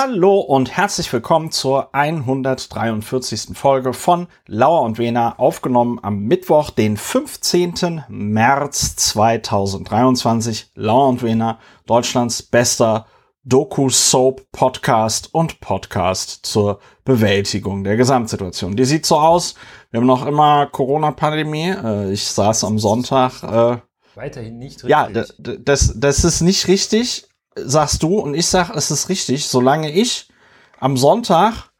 Hallo und herzlich willkommen zur 143. Folge von Lauer und Wena, aufgenommen am Mittwoch, den 15. März 2023. Lauer und Wena, Deutschlands bester Doku-Soap-Podcast und Podcast zur Bewältigung der Gesamtsituation. Die sieht so aus. Wir haben noch immer Corona-Pandemie. Äh, ich saß am Sonntag. Äh, Weiterhin nicht richtig. Ja, das, das ist nicht richtig sagst du und ich sag, es ist richtig, solange ich am Sonntag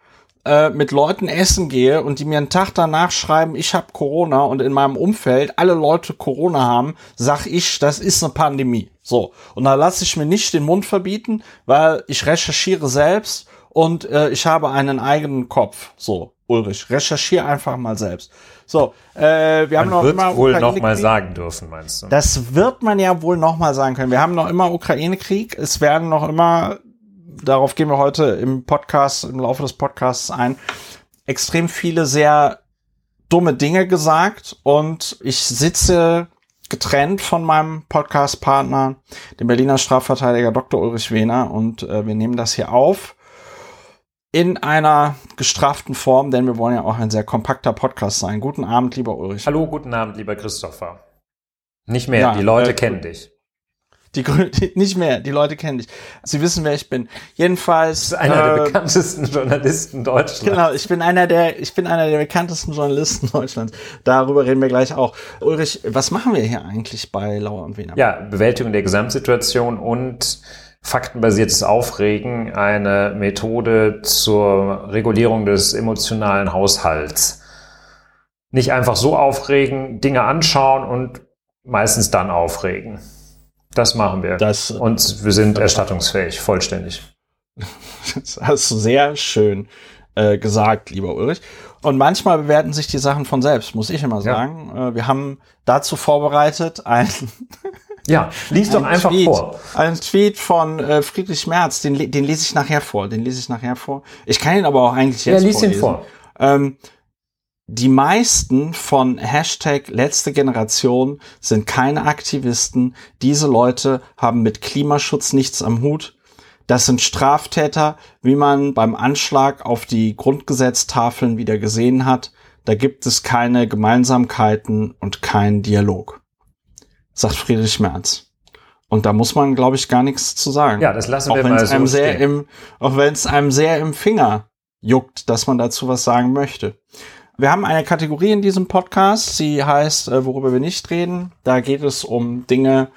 äh, mit Leuten essen gehe und die mir einen Tag danach schreiben, ich habe Corona und in meinem Umfeld alle Leute Corona haben, sag ich, das ist eine Pandemie. So, und da lasse ich mir nicht den Mund verbieten, weil ich recherchiere selbst und äh, ich habe einen eigenen Kopf. So, Ulrich, recherchiere einfach mal selbst. So, äh, wir haben noch wird immer wohl noch mal sagen dürfen, meinst du? Das wird man ja wohl noch mal sagen können. Wir haben noch immer Ukraine-Krieg. Es werden noch immer, darauf gehen wir heute im Podcast, im Laufe des Podcasts ein, extrem viele sehr dumme Dinge gesagt und ich sitze getrennt von meinem Podcast-Partner, dem Berliner Strafverteidiger Dr. Ulrich Wehner und äh, wir nehmen das hier auf in einer gestraften Form, denn wir wollen ja auch ein sehr kompakter Podcast sein. Guten Abend, lieber Ulrich. Hallo, guten Abend, lieber Christopher. Nicht mehr, ja, die Leute äh, kennen dich. Die, die, nicht mehr, die Leute kennen dich. Sie wissen, wer ich bin. Jedenfalls. Du bist einer äh, der bekanntesten Journalisten Deutschlands. Genau, ich bin einer der, ich bin einer der bekanntesten Journalisten Deutschlands. Darüber reden wir gleich auch. Ulrich, was machen wir hier eigentlich bei Lauer und Wiener? Ja, Bewältigung der Gesamtsituation und faktenbasiertes Aufregen eine Methode zur Regulierung des emotionalen Haushalts. Nicht einfach so aufregen, Dinge anschauen und meistens dann aufregen. Das machen wir. Das, und wir sind erstattungsfähig, vollständig. Das hast du sehr schön äh, gesagt, lieber Ulrich. Und manchmal bewerten sich die Sachen von selbst, muss ich immer sagen. Ja. Äh, wir haben dazu vorbereitet ein Ja, lies doch einfach Tweet, vor. Ein Tweet von äh, Friedrich Merz, den, den lese ich nachher vor. Den lese ich nachher vor. Ich kann ihn aber auch eigentlich jetzt ja, lies vorlesen. ihn vor. Ähm, die meisten von Hashtag letzte Generation sind keine Aktivisten. Diese Leute haben mit Klimaschutz nichts am Hut. Das sind Straftäter, wie man beim Anschlag auf die Grundgesetztafeln wieder gesehen hat. Da gibt es keine Gemeinsamkeiten und keinen Dialog sagt Friedrich Merz. Und da muss man, glaube ich, gar nichts zu sagen. Ja, das lassen auch wir mal so einem sehr stehen. im, Auch wenn es einem sehr im Finger juckt, dass man dazu was sagen möchte. Wir haben eine Kategorie in diesem Podcast, sie heißt, äh, worüber wir nicht reden. Da geht es um Dinge,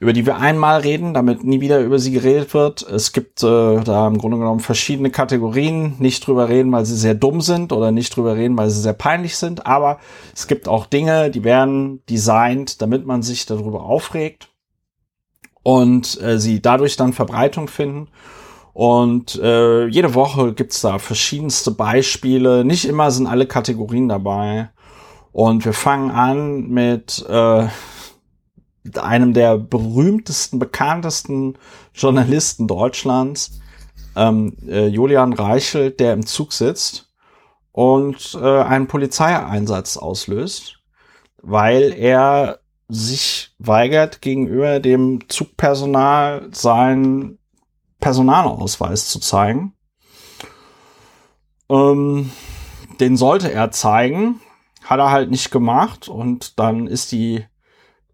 über die wir einmal reden, damit nie wieder über sie geredet wird. Es gibt äh, da im Grunde genommen verschiedene Kategorien. Nicht drüber reden, weil sie sehr dumm sind oder nicht drüber reden, weil sie sehr peinlich sind. Aber es gibt auch Dinge, die werden designt, damit man sich darüber aufregt und äh, sie dadurch dann Verbreitung finden. Und äh, jede Woche gibt's da verschiedenste Beispiele. Nicht immer sind alle Kategorien dabei. Und wir fangen an mit äh, einem der berühmtesten, bekanntesten Journalisten Deutschlands, ähm, äh, Julian Reichelt, der im Zug sitzt und äh, einen Polizeieinsatz auslöst, weil er sich weigert, gegenüber dem Zugpersonal seinen Personalausweis zu zeigen. Ähm, den sollte er zeigen, hat er halt nicht gemacht und dann ist die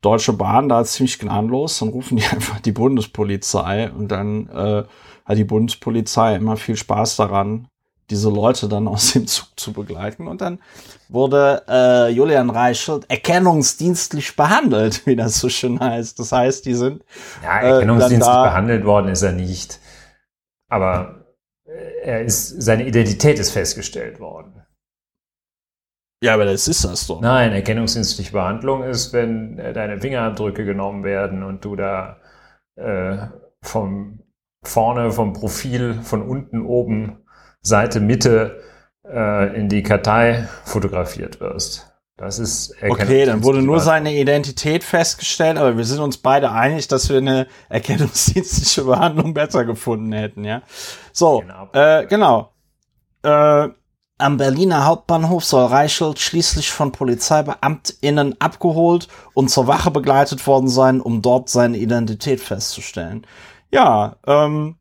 Deutsche Bahn da ziemlich gnadenlos, dann rufen die einfach die Bundespolizei und dann äh, hat die Bundespolizei immer viel Spaß daran, diese Leute dann aus dem Zug zu begleiten. Und dann wurde äh, Julian Reichelt erkennungsdienstlich behandelt, wie das so schön heißt. Das heißt, die sind. Ja, äh, erkennungsdienstlich äh, behandelt worden ist er nicht. Aber äh, er ist, seine Identität ist festgestellt worden. Ja, aber das ist das doch. Nein, erkennungsdienstliche Behandlung ist, wenn äh, deine Fingerabdrücke genommen werden und du da äh, vom vorne, vom Profil, von unten, oben, Seite, Mitte äh, in die Kartei fotografiert wirst. Das ist Okay, dann wurde nur seine Identität festgestellt, aber wir sind uns beide einig, dass wir eine erkennungsdienstliche Behandlung besser gefunden hätten, ja. So, genau. Äh, genau. Äh, am Berliner Hauptbahnhof soll Reichelt schließlich von PolizeibeamtInnen abgeholt und zur Wache begleitet worden sein, um dort seine Identität festzustellen. Ja, ähm,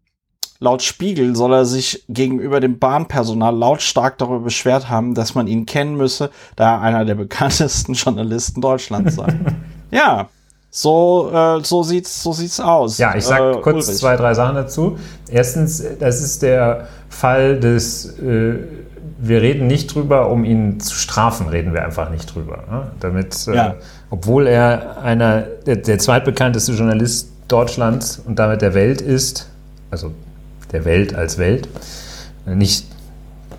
laut Spiegel soll er sich gegenüber dem Bahnpersonal lautstark darüber beschwert haben, dass man ihn kennen müsse, da er einer der bekanntesten Journalisten Deutschlands sei. ja, so, äh, so sieht's, so sieht's aus. Ja, ich sag äh, kurz Ulrich. zwei, drei Sachen dazu. Erstens, das ist der Fall des, äh, wir reden nicht drüber, um ihn zu strafen, reden wir einfach nicht drüber. Ne? Damit, äh, Ja. obwohl er einer, der, der zweitbekannteste Journalist Deutschlands und damit der Welt ist, also der Welt als Welt, äh, nicht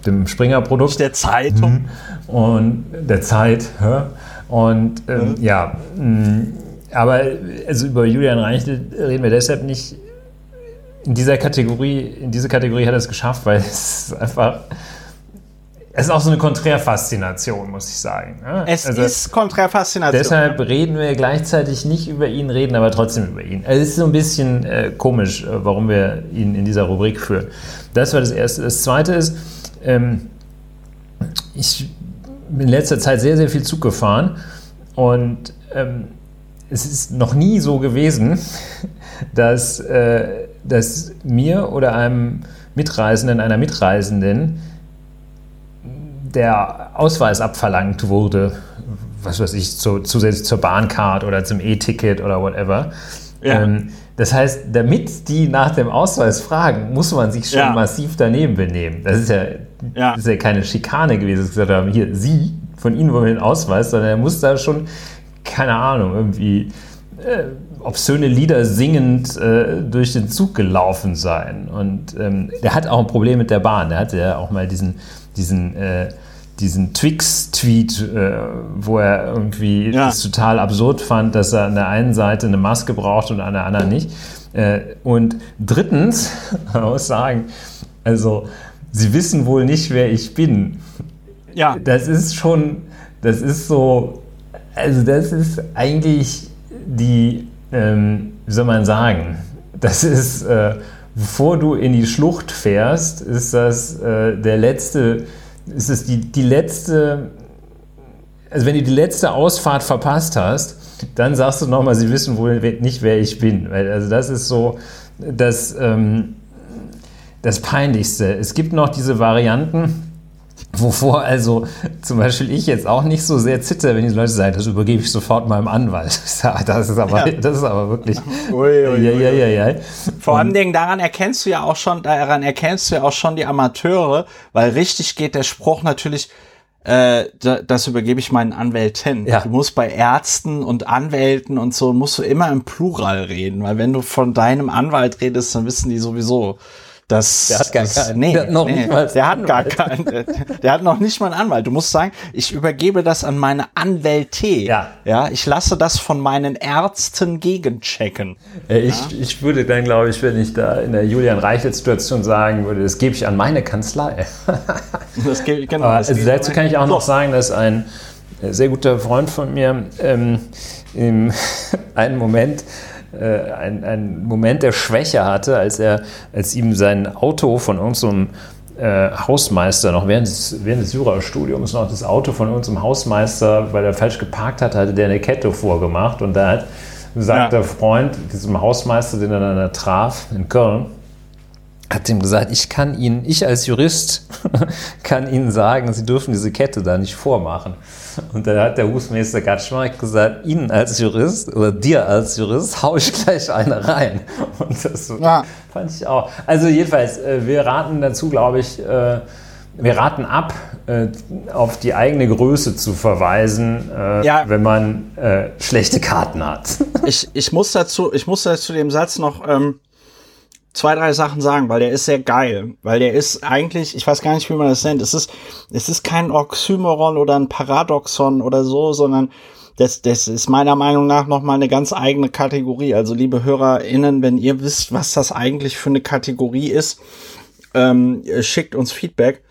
dem Springer-Produkt Nicht der Zeitung. und der Zeit. hä? Und ähm, ja, mh, aber also über Julian Reichel reden wir deshalb nicht. In dieser Kategorie, in diese Kategorie hat er es geschafft, weil es einfach. Es ist auch so eine Konträrfaszination, muss ich sagen. ne? Es Also ist Kontrafaszination. Deshalb reden wir gleichzeitig nicht über ihn, reden aber trotzdem über ihn. Es ist so ein bisschen äh, komisch, äh, warum wir ihn in dieser Rubrik führen. Das war das Erste. Das Zweite ist, ähm, ich bin in letzter Zeit sehr, sehr viel Zug gefahren und ähm, es ist noch nie so gewesen, dass, äh, dass mir oder einem Mitreisenden, einer Mitreisenden der Ausweis abverlangt wurde, was weiß ich, zu, zusätzlich zur Bahncard oder zum E-Ticket oder whatever. Ja. Ähm, das heißt, damit die nach dem Ausweis fragen, muss man sich schon Ja. massiv daneben benehmen. Das ist ja, Ja. Das ist ja keine Schikane gewesen, dass sie gesagt haben, hier, Sie, von Ihnen wollen wir den Ausweis, sondern er muss da schon, keine Ahnung, irgendwie äh, obszöne Lieder singend äh, durch den Zug gelaufen sein. Und ähm, der hat auch ein Problem mit der Bahn. Der hatte ja auch mal diesen, diesen, äh, diesen Twix-Tweet, äh, wo er irgendwie Ja. es total absurd fand, dass er an der einen Seite eine Maske braucht und an der anderen nicht. Äh, und drittens, man muss sagen, also sie wissen wohl nicht, wer ich bin. ja. Das ist schon, das ist so, also das ist eigentlich die, ähm, wie soll man sagen, das ist, äh, bevor du in die Schlucht fährst, ist das äh, der letzte, ist es die, die letzte, also wenn du die letzte Ausfahrt verpasst hast, dann sagst du nochmal, sie wissen wohl nicht, wer ich bin. Also das ist so, das, ähm, das Peinlichste. Es gibt noch diese Varianten, wovor also zum Beispiel ich jetzt auch nicht so sehr zitter, wenn die Leute sagen, das übergebe ich sofort meinem Anwalt. Das ist aber, Ja. das ist aber wirklich. Ui, ui, ja, ja, ja, ja. Vor allem Dingen, daran erkennst du ja auch schon, daran erkennst du ja auch schon die Amateure, weil richtig geht der Spruch natürlich, äh, da- das übergebe ich meinen Anwälten. Ja. Du musst bei Ärzten und Anwälten und so, musst du immer im Plural reden, weil wenn du von deinem Anwalt redest, dann wissen die sowieso, dass Der hat gar das, keinen. Nee, Der hat noch nee, nicht mal der hat gar keinen. Der, der hat noch nicht mal einen Anwalt. Du musst sagen, ich übergebe das an meine Anwälte. Ja. Ja, ich lasse das von meinen Ärzten gegenchecken. Äh, Ich, ich würde dann, glaube ich, wenn ich da in der Julian Reichelt-Situation sagen würde, das gebe ich an meine Kanzlei. Das geht, genau. Aber das also dazu kann ich auch noch sagen, dass ein äh, sehr guter Freund von mir ähm, im einen Moment äh, ein, ein Moment der Schwäche hatte, als er, als ihm sein Auto von irgendeinem äh, Hausmeister noch während des, während des Jurastudiums noch das Auto von unserem Hausmeister, weil er falsch geparkt hat, hatte der eine Kette vorgemacht und da hat sagt Ja. der Freund diesem Hausmeister, den er dann da traf in Köln, hat ihm gesagt, ich kann Ihnen, ich als Jurist kann Ihnen sagen, Sie dürfen diese Kette da nicht vormachen. Und da hat der Husmeister Gatschmark gesagt, Ihnen als Jurist oder dir als Jurist hau ich gleich eine rein. Und das Ja. fand ich auch. Also jedenfalls, äh, wir raten dazu, glaube ich, äh, wir raten ab, äh, auf die eigene Größe zu verweisen, Ja. wenn man schlechte Karten hat. ich, ich muss dazu, ich muss dazu dem Satz noch ähm, zwei, drei Sachen sagen, weil der ist sehr geil. Weil der ist eigentlich, ich weiß gar nicht, wie man das nennt. Es ist, es ist kein Oxymoron oder ein Paradoxon oder so, sondern das, das ist meiner Meinung nach nochmal eine ganz eigene Kategorie. Also liebe HörerInnen, wenn ihr wisst, was das eigentlich für eine Kategorie ist, ähm, schickt uns Feedback.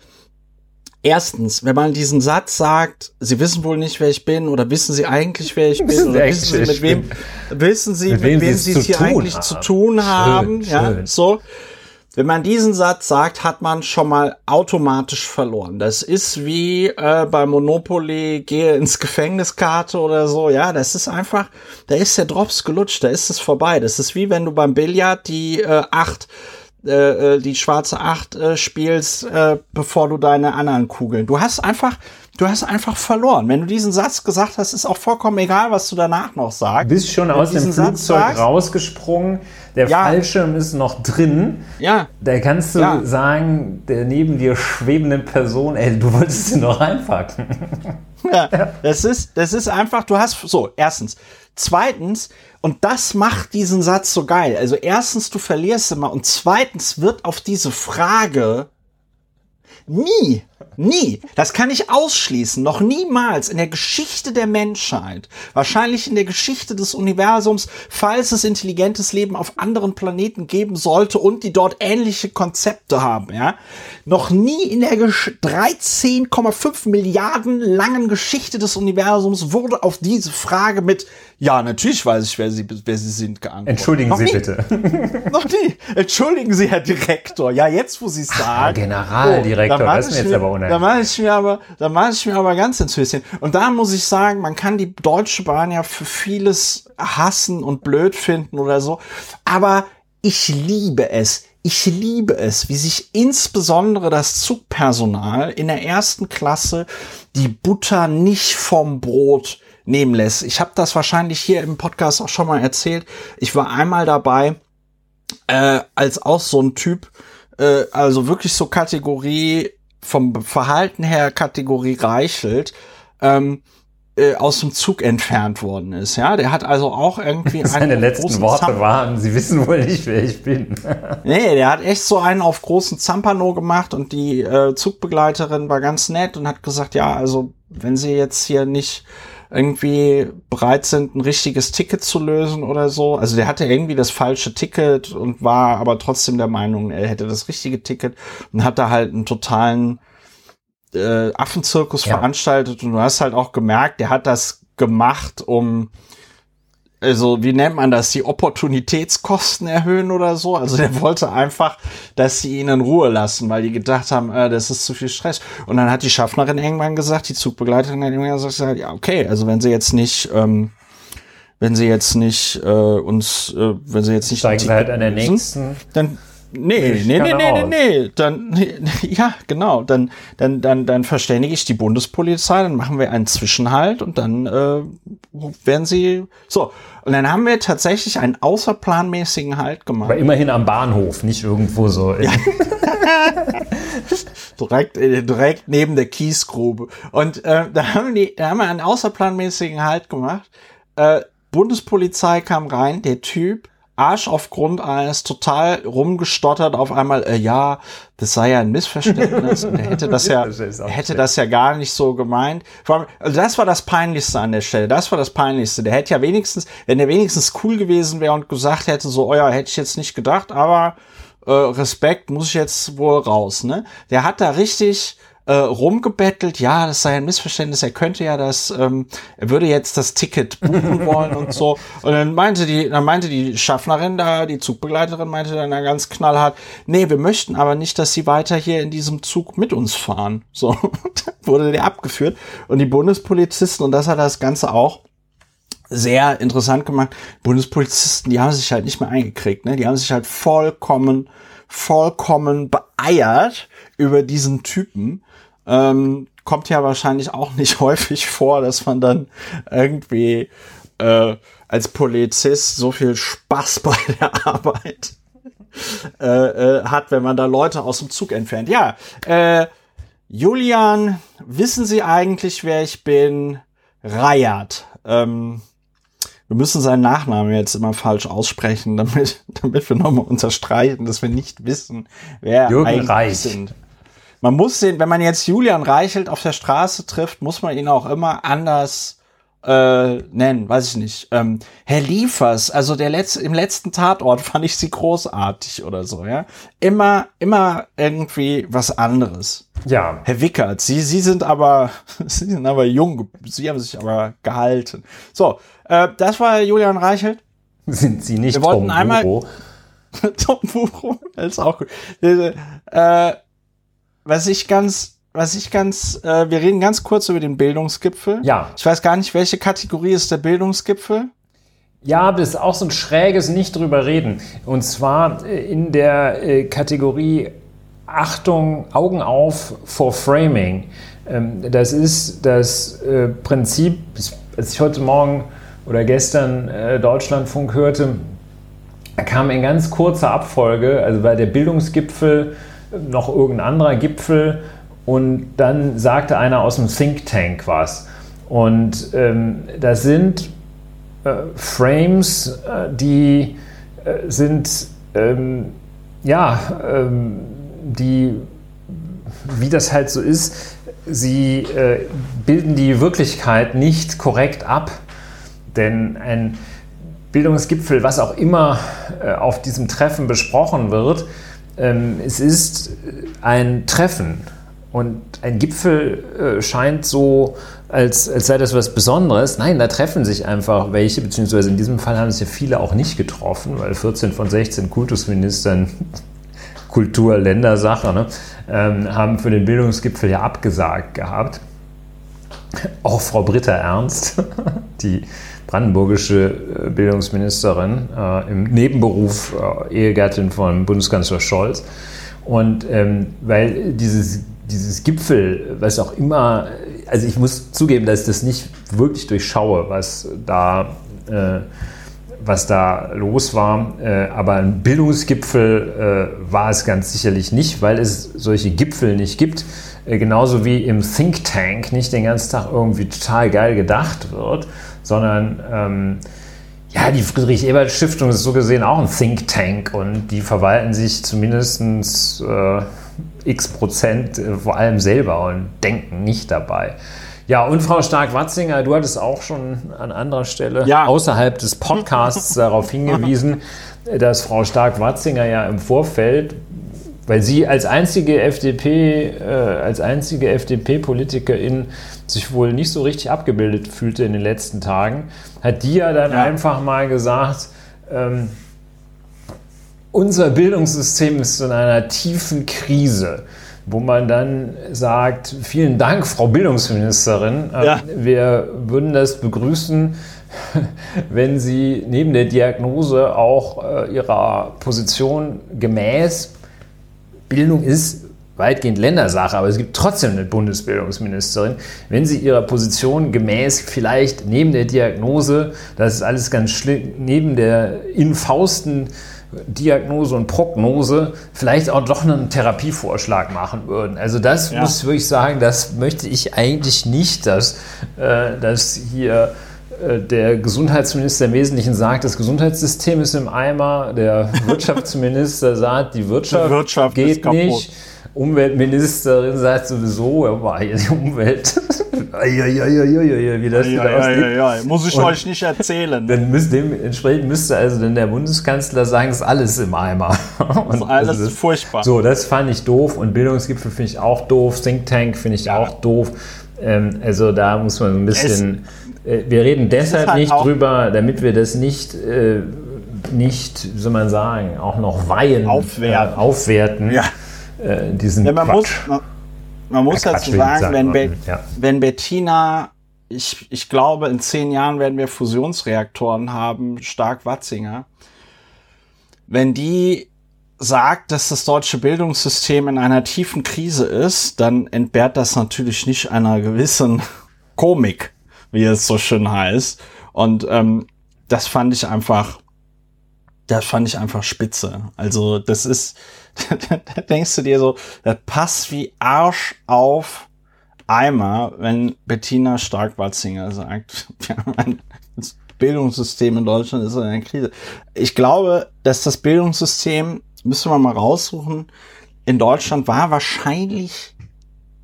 Erstens, wenn man diesen Satz sagt, Sie wissen wohl nicht, wer ich bin, oder wissen Sie eigentlich, wer ich bin, Wissen oder wissen Sie, mit wem, wissen Sie, Mit wem wem Sie es hier zu tun eigentlich zu haben. tun Schön, haben, ja, schön. so. Wenn man diesen Satz sagt, hat man schon mal automatisch verloren. Das ist wie äh, bei Monopoly, gehe ins Gefängniskarte oder so. Ja, das ist einfach, da ist der Drops gelutscht, da ist es vorbei. Das ist wie wenn du beim Billard die äh, acht äh, äh, die schwarze Acht äh, spielst, äh, bevor du deine anderen Kugeln. Du hast einfach, du hast einfach verloren. Wenn du diesen Satz gesagt hast, ist auch vollkommen egal, was du danach noch sagst. Du bist schon aus dem Flugzeug sagst- rausgesprungen, der Ja. Fallschirm ist noch drin. Ja, Da kannst du Ja. sagen, der neben dir schwebenden Person, ey, du wolltest ihn noch reinpacken. Ja, das ist, das ist einfach, du hast, so, erstens. Zweitens, und das macht diesen Satz so geil. Also erstens, du verlierst immer und zweitens wird auf diese Frage nie, nie, das kann ich ausschließen, noch niemals in der Geschichte der Menschheit, wahrscheinlich in der Geschichte des Universums, falls es intelligentes Leben auf anderen Planeten geben sollte und die dort ähnliche Konzepte haben, ja, noch nie in der Gesch 13,5 Milliarden langen Geschichte des Universums wurde auf diese Frage mit ja, natürlich weiß ich, wer sie, wer sie sind, geantwortet. Entschuldigen noch Sie nie, bitte. Noch nie. Entschuldigen Sie, Herr Direktor. Ja, jetzt, wo Sie es sagen. Generaldirektor, da mach das ist mir jetzt aber unangenehm. Da mache ich mir aber, da mache ich mir aber ganz ins Höschen. Und da muss ich sagen, man kann die Deutsche Bahn ja für vieles hassen und blöd finden oder so. Aber ich liebe es. Ich liebe es, wie sich insbesondere das Zugpersonal in der ersten Klasse die Butter nicht vom Brot nehmen lässt. Ich habe das wahrscheinlich hier im Podcast auch schon mal erzählt. Ich war einmal dabei, äh, als auch so ein Typ, äh, also wirklich so Kategorie vom Verhalten her Kategorie Reichelt, ähm, äh, aus dem Zug entfernt worden ist. Ja, der hat also auch irgendwie Seine letzten Worte Zamp- waren, Sie wissen wohl nicht, wer ich bin. Nee, der hat echt so einen auf großen Zampano gemacht und die äh, Zugbegleiterin war ganz nett und hat gesagt, ja, also wenn sie jetzt hier nicht irgendwie bereit sind, ein richtiges Ticket zu lösen oder so. Also der hatte irgendwie das falsche Ticket und war aber trotzdem der Meinung, er hätte das richtige Ticket und hat da halt einen totalen äh, Affenzirkus Ja. veranstaltet und du hast halt auch gemerkt, der hat das gemacht, um also wie nennt man das, die Opportunitätskosten erhöhen oder so. Also der wollte einfach, dass sie ihn in Ruhe lassen, weil die gedacht haben, äh, das ist zu viel Stress. Und dann hat die Schaffnerin irgendwann gesagt, die Zugbegleiterin hat irgendwann gesagt, ja, okay, also wenn sie jetzt nicht, ähm, wenn sie jetzt nicht äh, uns, äh, wenn sie jetzt nicht ein wir halt an der nächsten. dann nee, Ich nee, nee, nee, nee, nee, dann ja, genau, dann dann dann dann verständige ich die Bundespolizei, dann machen wir einen Zwischenhalt und dann äh, werden sie so und dann haben wir tatsächlich einen außerplanmäßigen Halt gemacht. Aber immerhin am Bahnhof, nicht irgendwo so. in- direkt, äh, direkt neben der Kiesgrube. Und äh, da haben die, da haben wir einen außerplanmäßigen Halt gemacht. Äh, Bundespolizei kam rein, der Typ, Arsch auf Grundeis, total rumgestottert auf einmal, äh, ja, das sei ja ein Missverständnis. und er hätte das ja, er hätte das ja gar nicht so gemeint. Vor allem, also das war das Peinlichste an der Stelle. Das war das Peinlichste. Der hätte ja wenigstens, wenn der wenigstens cool gewesen wäre und gesagt hätte, so, oh ja, hätte ich jetzt nicht gedacht, aber äh, Respekt muss ich jetzt wohl raus, ne? Der hat da richtig äh, rumgebettelt, ja, das sei ein Missverständnis, er könnte ja das, ähm, er würde jetzt das Ticket buchen wollen und so. Und dann meinte die, dann meinte die Schaffnerin da, die Zugbegleiterin meinte dann da ganz knallhart, nee, wir möchten aber nicht, dass sie weiter hier in diesem Zug mit uns fahren. So, dann wurde der abgeführt. Und die Bundespolizisten, und das hat das Ganze auch sehr interessant gemacht. Bundespolizisten, die haben sich halt nicht mehr eingekriegt, ne? Die haben sich halt vollkommen, vollkommen beeiert über diesen Typen. Ähm, kommt ja wahrscheinlich auch nicht häufig vor, dass man dann irgendwie äh, als Polizist so viel Spaß bei der Arbeit äh, äh, hat, wenn man da Leute aus dem Zug entfernt. Ja, äh, Julian, wissen Sie eigentlich, wer ich bin? Rayat. Ähm, wir müssen seinen Nachnamen jetzt immer falsch aussprechen, damit, damit wir nochmal unterstreichen, dass wir nicht wissen, wer Jürgen eigentlich Reich. sind. Man muss den, wenn man jetzt Julian Reichelt auf der Straße trifft, muss man ihn auch immer anders äh, nennen, weiß ich nicht. Ähm, Herr Liefers, also der letzte, im letzten Tatort fand ich sie großartig oder so, ja. Immer, immer irgendwie was anderes. Ja, Herr Wickert, Sie, Sie sind aber, Sie sind aber jung, Sie haben sich aber gehalten. So, äh, das war Julian Reichelt. sind Sie nicht Wir wollten Tom einmal- Buro? Tom das ist auch gut. Äh, was ich ganz, was ich ganz, äh, wir reden ganz kurz über den Bildungsgipfel. Ja. Ich weiß gar nicht, welche Kategorie ist der Bildungsgipfel? Ja, das ist auch so ein schräges Nicht drüber reden. Und zwar äh, in der äh, Kategorie Achtung, Augen auf vor Framing. Ähm, das ist das äh, Prinzip, als ich heute Morgen oder gestern Deutschlandfunk hörte, kam in ganz kurzer Abfolge, also bei der Bildungsgipfel noch irgendein anderer Gipfel und dann sagte einer aus dem Think Tank was. Und ähm, das sind äh, Frames, äh, die äh, sind, ähm, ja, ähm, die, wie das halt so ist, sie äh, bilden die Wirklichkeit nicht korrekt ab. Denn ein Bildungsgipfel, was auch immer äh, auf diesem Treffen besprochen wird, ähm, es ist ein Treffen. Und ein Gipfel äh, scheint so, als, als sei das was Besonderes. Nein, da treffen sich einfach welche, beziehungsweise in diesem Fall haben sich ja viele auch nicht getroffen, weil 14 von 16 Kultusministern Kultur, Ländersache, ne, ähm, haben für den Bildungsgipfel ja abgesagt gehabt. Auch Frau Britta Ernst, die brandenburgische äh, Bildungsministerin, äh, im Nebenberuf äh, Ehegattin von Bundeskanzler Scholz. Und ähm, weil dieses, dieses Gipfel, was auch immer, also ich muss zugeben, dass ich das nicht wirklich durchschaue, was da, äh, was da los war. Äh, aber ein Bildungsgipfel äh, war es ganz sicherlich nicht, weil es solche Gipfel nicht gibt. genauso wie im Think Tank nicht den ganzen Tag irgendwie total geil gedacht wird, sondern ähm, ja, die Friedrich-Ebert-Stiftung ist so gesehen auch ein Think Tank und die verwalten sich zumindest äh, x Prozent äh, vor allem selber und denken nicht dabei. Ja, und Frau Stark-Watzinger, du hattest auch schon an anderer Stelle ja. außerhalb des Podcasts darauf hingewiesen, dass Frau Stark-Watzinger ja im Vorfeld, weil sie als einzige FDP, äh, als einzige FDP-Politikerin sich wohl nicht so richtig abgebildet fühlte in den letzten Tagen, hat die ja dann ja. einfach mal gesagt, ähm, unser Bildungssystem ist in einer tiefen Krise, wo man dann sagt, vielen Dank, Frau Bildungsministerin, äh, ja. wir würden das begrüßen, wenn Sie neben der Diagnose auch äh, Ihrer Position gemäß Bildung ist weitgehend Ländersache, aber es gibt trotzdem eine Bundesbildungsministerin. Wenn sie ihrer Position gemäß vielleicht neben der Diagnose, das ist alles ganz schlimm, neben der infausten Diagnose und Prognose vielleicht auch doch einen Therapievorschlag machen würden. Also das ja. muss ich sagen, das möchte ich eigentlich nicht, dass, äh, dass hier äh, der Gesundheitsminister im Wesentlichen sagt, das Gesundheitssystem ist im Eimer, der Wirtschaftsminister sagt, die Wirtschaft, die Wirtschaft geht nicht. Umweltministerin sagt sowieso, ja, die Umwelt. wie das wieder aussieht. Muss ich und euch nicht erzählen. Dann müsst, dementsprechend müsste also dann der Bundeskanzler sagen, es ist alles im Eimer. Und das ist alles das, furchtbar. So, das fand ich doof und Bildungsgipfel finde ich auch doof, Think Tank finde ich ja. auch doof. Ähm, also da muss man so ein bisschen. Äh, wir reden deshalb halt nicht drüber, damit wir das nicht. Äh, nicht, wie soll man sagen, auch noch weihen, aufwerten. Äh, aufwerten. Ja äh, diesen ja, man Quatsch. Muss, man, man muss dazu sagen, sagen, wenn, Be ja. wenn Bettina, ich, ich glaube, in zehn Jahren werden wir Fusionsreaktoren haben, stark Watzinger. Wenn die sagt, dass das deutsche Bildungssystem in einer tiefen Krise ist, dann entbehrt das natürlich nicht einer gewissen Komik, wie es so schön heißt. Und ähm, das fand ich einfach, das fand ich einfach spitze. Also das ist, da denkst du dir so, das passt wie Arsch auf Eimer, wenn Bettina Stark-Watzinger sagt, das Bildungssystem in Deutschland ist in einer Krise. Ich glaube, dass das Bildungssystem, müssen wir mal raussuchen, in Deutschland war wahrscheinlich,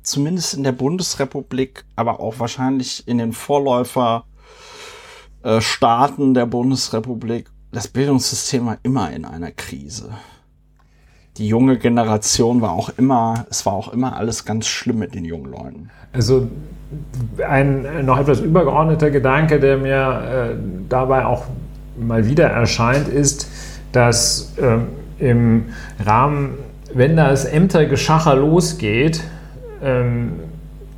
zumindest in der Bundesrepublik, aber auch wahrscheinlich in den Vorläuferstaaten der Bundesrepublik, das Bildungssystem war immer in einer Krise die junge Generation war auch immer, es war auch immer alles ganz schlimm mit den jungen Leuten. Also ein noch etwas übergeordneter Gedanke, der mir äh, dabei auch mal wieder erscheint, ist, dass äh, im Rahmen, wenn das Ämtergeschacher losgeht, ähm,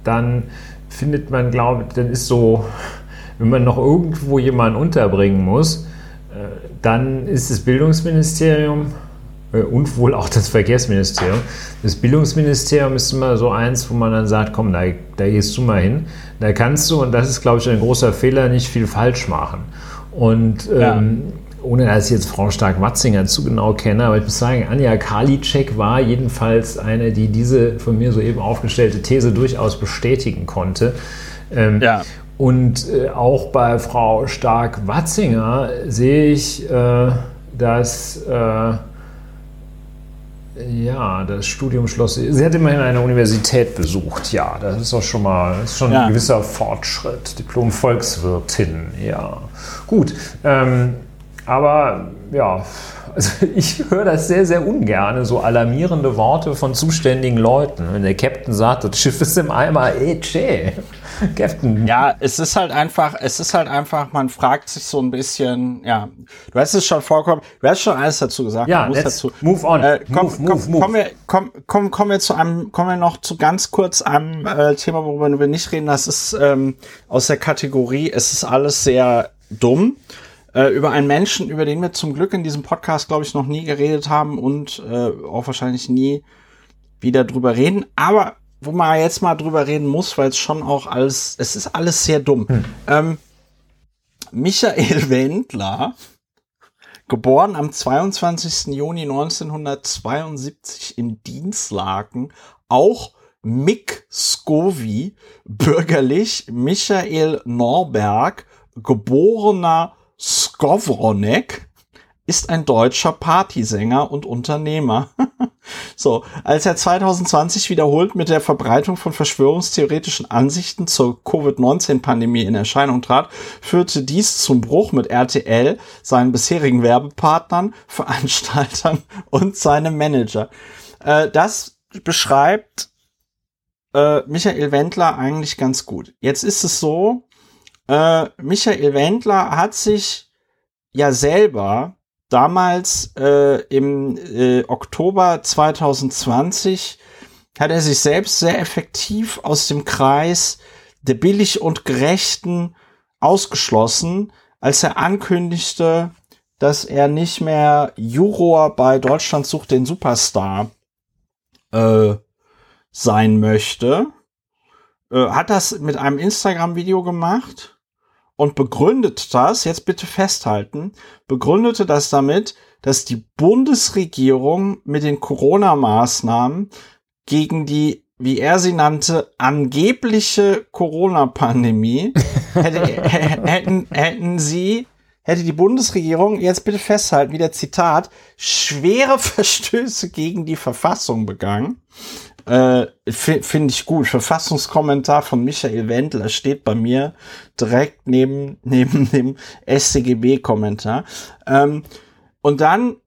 dann findet man, glaube ich, dann ist so, wenn man noch irgendwo jemanden unterbringen muss, dann ist das Bildungsministerium äh, und wohl auch das Verkehrsministerium. Das Bildungsministerium ist immer so eins, wo man dann sagt, komm, da, da gehst du mal hin. Da kannst du, und das ist, glaube ich, ein großer Fehler, nicht viel falsch machen. Und ja. ähm, ohne dass ich jetzt Frau Stark-Watzinger zu genau kenne, aber ich muss sagen, Anja Karliczek war jedenfalls eine, die diese von mir soeben aufgestellte These durchaus bestätigen konnte. Ähm, ja. Und äh, auch bei Frau Stark-Watzinger sehe ich, äh, dass äh, ja, das Studium schloss. Sie hat immerhin eine Universität besucht. Ja, das ist auch schon mal ist schon ja. ein gewisser Fortschritt. Diplom Volkswirtin. Ja, gut. Ähm, aber ja, also ich höre das sehr, sehr ungern, so alarmierende Worte von zuständigen Leuten. Wenn der Captain sagt, das Schiff ist im Eimer, eh, che. Captain. Ja, es ist halt einfach, es ist halt einfach, man fragt sich so ein bisschen, ja, du hast es schon vorkommen, du hast schon alles dazu gesagt. Ja, let's dazu. move on. Äh, komm, move, move, move. Kommen wir, komm, komm, kommen wir zu einem, kommen wir noch zu ganz kurz einem äh, Thema, worüber wir nicht reden. Das ist ähm, aus der Kategorie, es ist alles sehr dumm äh, über einen Menschen, über den wir zum Glück in diesem Podcast, glaube ich, noch nie geredet haben und äh, auch wahrscheinlich nie wieder drüber reden. Aber wo man jetzt mal drüber reden muss, weil es schon auch alles, es ist alles sehr dumm. Hm. Ähm, Michael Wendler, geboren am 22. Juni 1972 in Dienstlaken, auch Mick Scovey, bürgerlich Michael Norberg, geborener Skowronek, ist ein deutscher Partysänger und Unternehmer. so, als er 2020 wiederholt mit der Verbreitung von verschwörungstheoretischen Ansichten zur Covid-19-Pandemie in Erscheinung trat, führte dies zum Bruch mit RTL, seinen bisherigen Werbepartnern, Veranstaltern und seinem Manager. Äh, das beschreibt äh, Michael Wendler eigentlich ganz gut. Jetzt ist es so, äh, Michael Wendler hat sich ja selber damals äh, im äh, Oktober 2020 hat er sich selbst sehr effektiv aus dem Kreis der billig und gerechten ausgeschlossen, als er ankündigte, dass er nicht mehr Juror bei Deutschland sucht den Superstar äh, sein möchte. Äh, hat das mit einem Instagram-Video gemacht und begründet das, jetzt bitte festhalten, begründete das damit, dass die Bundesregierung mit den Corona-Maßnahmen gegen die, wie er sie nannte, angebliche Corona-Pandemie hätte, hätten, hätten sie hätte die Bundesregierung, jetzt bitte festhalten, wieder Zitat, schwere Verstöße gegen die Verfassung begangen. Äh, Finde ich gut. Verfassungskommentar von Michael Wendler steht bei mir direkt neben, neben dem SCGB-Kommentar. Ähm, und dann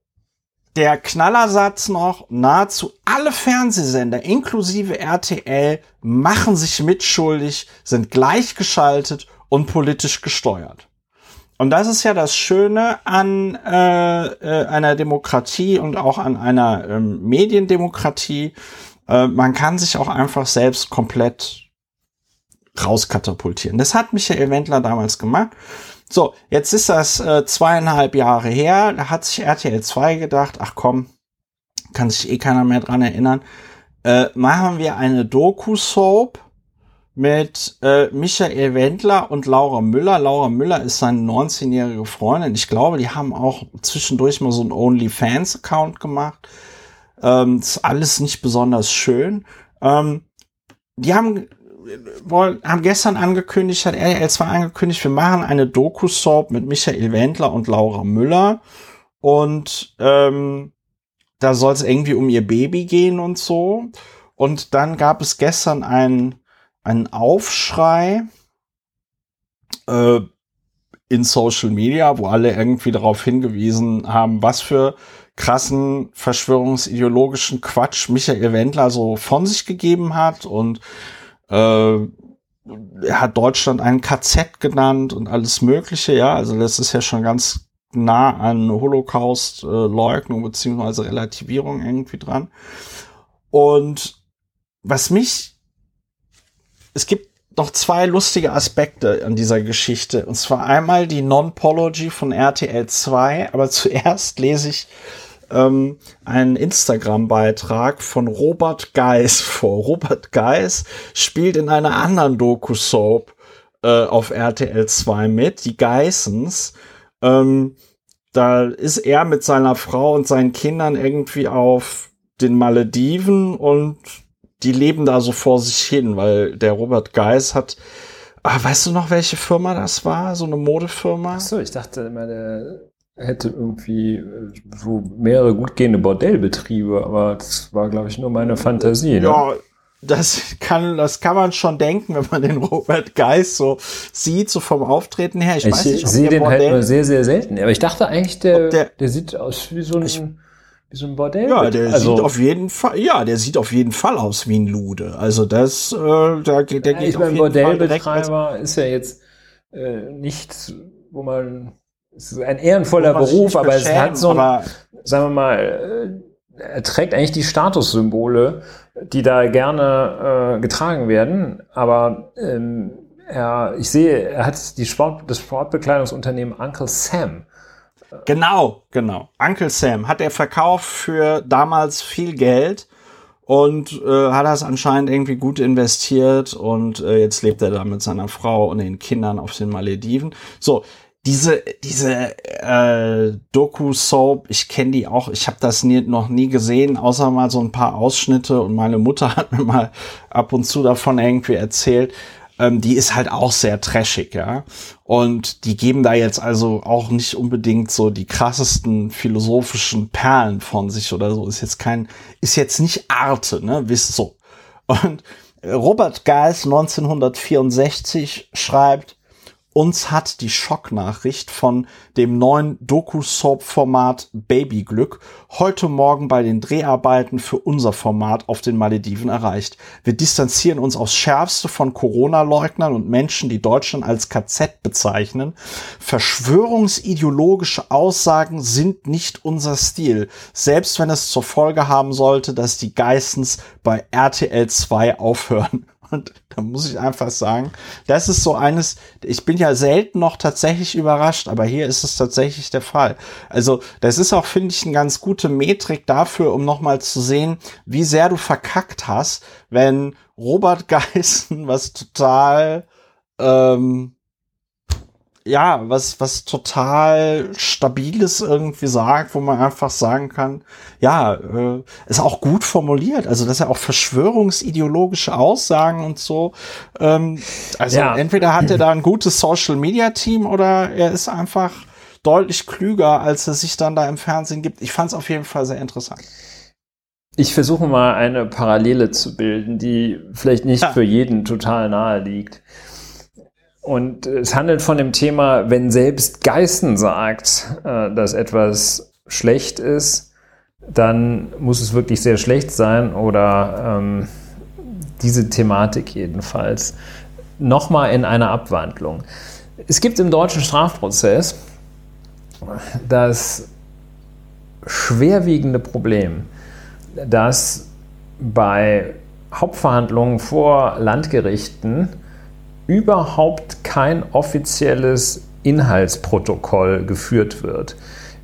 der Knallersatz noch, nahezu alle Fernsehsender, inklusive RTL, machen sich mitschuldig, sind gleichgeschaltet und politisch gesteuert. Und das ist ja das Schöne an äh, äh, einer Demokratie und auch an einer ähm, Mediendemokratie, äh, man kann sich auch einfach selbst komplett rauskatapultieren. Das hat Michael Wendler damals gemacht. So, jetzt ist das äh, zweieinhalb Jahre her. Da hat sich RTL 2 gedacht, ach komm, kann sich eh keiner mehr dran erinnern. Äh, machen wir eine Doku-Soap mit äh, Michael Wendler und Laura Müller. Laura Müller ist seine 19-jährige Freundin. Ich glaube, die haben auch zwischendurch mal so einen OnlyFans-Account gemacht. Ähm, ist alles nicht besonders schön. Ähm, die haben wollen, haben gestern angekündigt, hat RTL 2 angekündigt, wir machen eine Doku-Soap mit Michael Wendler und Laura Müller. Und ähm, da soll es irgendwie um ihr Baby gehen und so. Und dann gab es gestern einen, einen Aufschrei äh, in Social Media, wo alle irgendwie darauf hingewiesen haben, was für krassen verschwörungsideologischen Quatsch Michael Wendler so von sich gegeben hat und äh, er hat Deutschland ein KZ genannt und alles Mögliche, ja, also das ist ja schon ganz nah an Holocaust-Leugnung beziehungsweise Relativierung irgendwie dran. Und was mich, es gibt noch zwei lustige Aspekte an dieser Geschichte. Und zwar einmal die Non-Pology von RTL 2, aber zuerst lese ich ähm, einen Instagram-Beitrag von Robert Geis vor. Robert Geis spielt in einer anderen Doku-Soap äh, auf RTL 2 mit, die Geissens. Ähm, da ist er mit seiner Frau und seinen Kindern irgendwie auf den Malediven und die leben da so vor sich hin, weil der Robert Geis hat, ah, weißt du noch, welche Firma das war? So eine Modefirma? Ach so, ich dachte immer, der hätte irgendwie äh, so mehrere gut gehende Bordellbetriebe, aber das war, glaube ich, nur meine Fantasie. Ne? Ja, das kann, das kann man schon denken, wenn man den Robert Geis so sieht, so vom Auftreten her. Ich, ich weiß nicht, sehe den halt Bordell, halt nur sehr, sehr selten. Aber ich dachte eigentlich, der, der, der sieht aus wie so ein, ich, wie so ein Bordell. Ja, der also, sieht auf jeden Fall, ja, der sieht auf jeden Fall aus wie ein Lude. Also das, äh, da, der ja, geht ich auf jeden Bordellbetreiber Fall ist ja jetzt äh, nicht, wo man, es ist ein ehrenvoller Beruf, aber es hat so ein, sagen wir mal, äh, er trägt eigentlich die Statussymbole, die da gerne äh, getragen werden, aber ähm, er, ich sehe, er hat die Sport, das Sportbekleidungsunternehmen Uncle Sam Genau, genau. Uncle Sam hat er verkauft für damals viel Geld und äh, hat das anscheinend irgendwie gut investiert und äh, jetzt lebt er da mit seiner Frau und den Kindern auf den Malediven. So, diese diese äh, Doku-Soap, ich kenne die auch, ich habe das nie, noch nie gesehen, außer mal so ein paar Ausschnitte und meine Mutter hat mir mal ab und zu davon irgendwie erzählt ähm, die ist halt auch sehr trashig, ja. Und die geben da jetzt also auch nicht unbedingt so die krassesten philosophischen Perlen von sich oder so. Ist jetzt kein, ist jetzt nicht Arte, ne, wisst so. Und Robert Geis 1964 schreibt, uns hat die Schocknachricht von dem neuen Doku-Soap-Format Babyglück heute Morgen bei den Dreharbeiten für unser Format auf den Malediven erreicht. Wir distanzieren uns aufs Schärfste von Corona-Leugnern und Menschen, die Deutschland als KZ bezeichnen. Verschwörungsideologische Aussagen sind nicht unser Stil, selbst wenn es zur Folge haben sollte, dass die Geissens bei RTL 2 aufhören. Und da muss ich einfach sagen, das ist so eines, ich bin ja selten noch tatsächlich überrascht, aber hier ist es tatsächlich der Fall. Also das ist auch, finde ich, eine ganz gute Metrik dafür, um nochmal zu sehen, wie sehr du verkackt hast, wenn Robert Geissen was total ähm, ja, was, was total Stabiles irgendwie sagt, wo man einfach sagen kann, ja, äh, ist auch gut formuliert. Also, dass er auch verschwörungsideologische Aussagen und so. Ähm, also, ja. entweder hat er da ein gutes Social Media Team oder er ist einfach deutlich klüger, als er sich dann da im Fernsehen gibt. Ich fand es auf jeden Fall sehr interessant. Ich versuche mal eine Parallele zu bilden, die vielleicht nicht ja. für jeden total nahe liegt. Und es handelt von dem Thema, wenn selbst Geißen sagt, äh, dass etwas schlecht ist, dann muss es wirklich sehr schlecht sein oder ähm, diese Thematik jedenfalls. Nochmal in einer Abwandlung. Es gibt im deutschen Strafprozess das schwerwiegende Problem, dass bei Hauptverhandlungen vor Landgerichten überhaupt kein offizielles Inhaltsprotokoll geführt wird.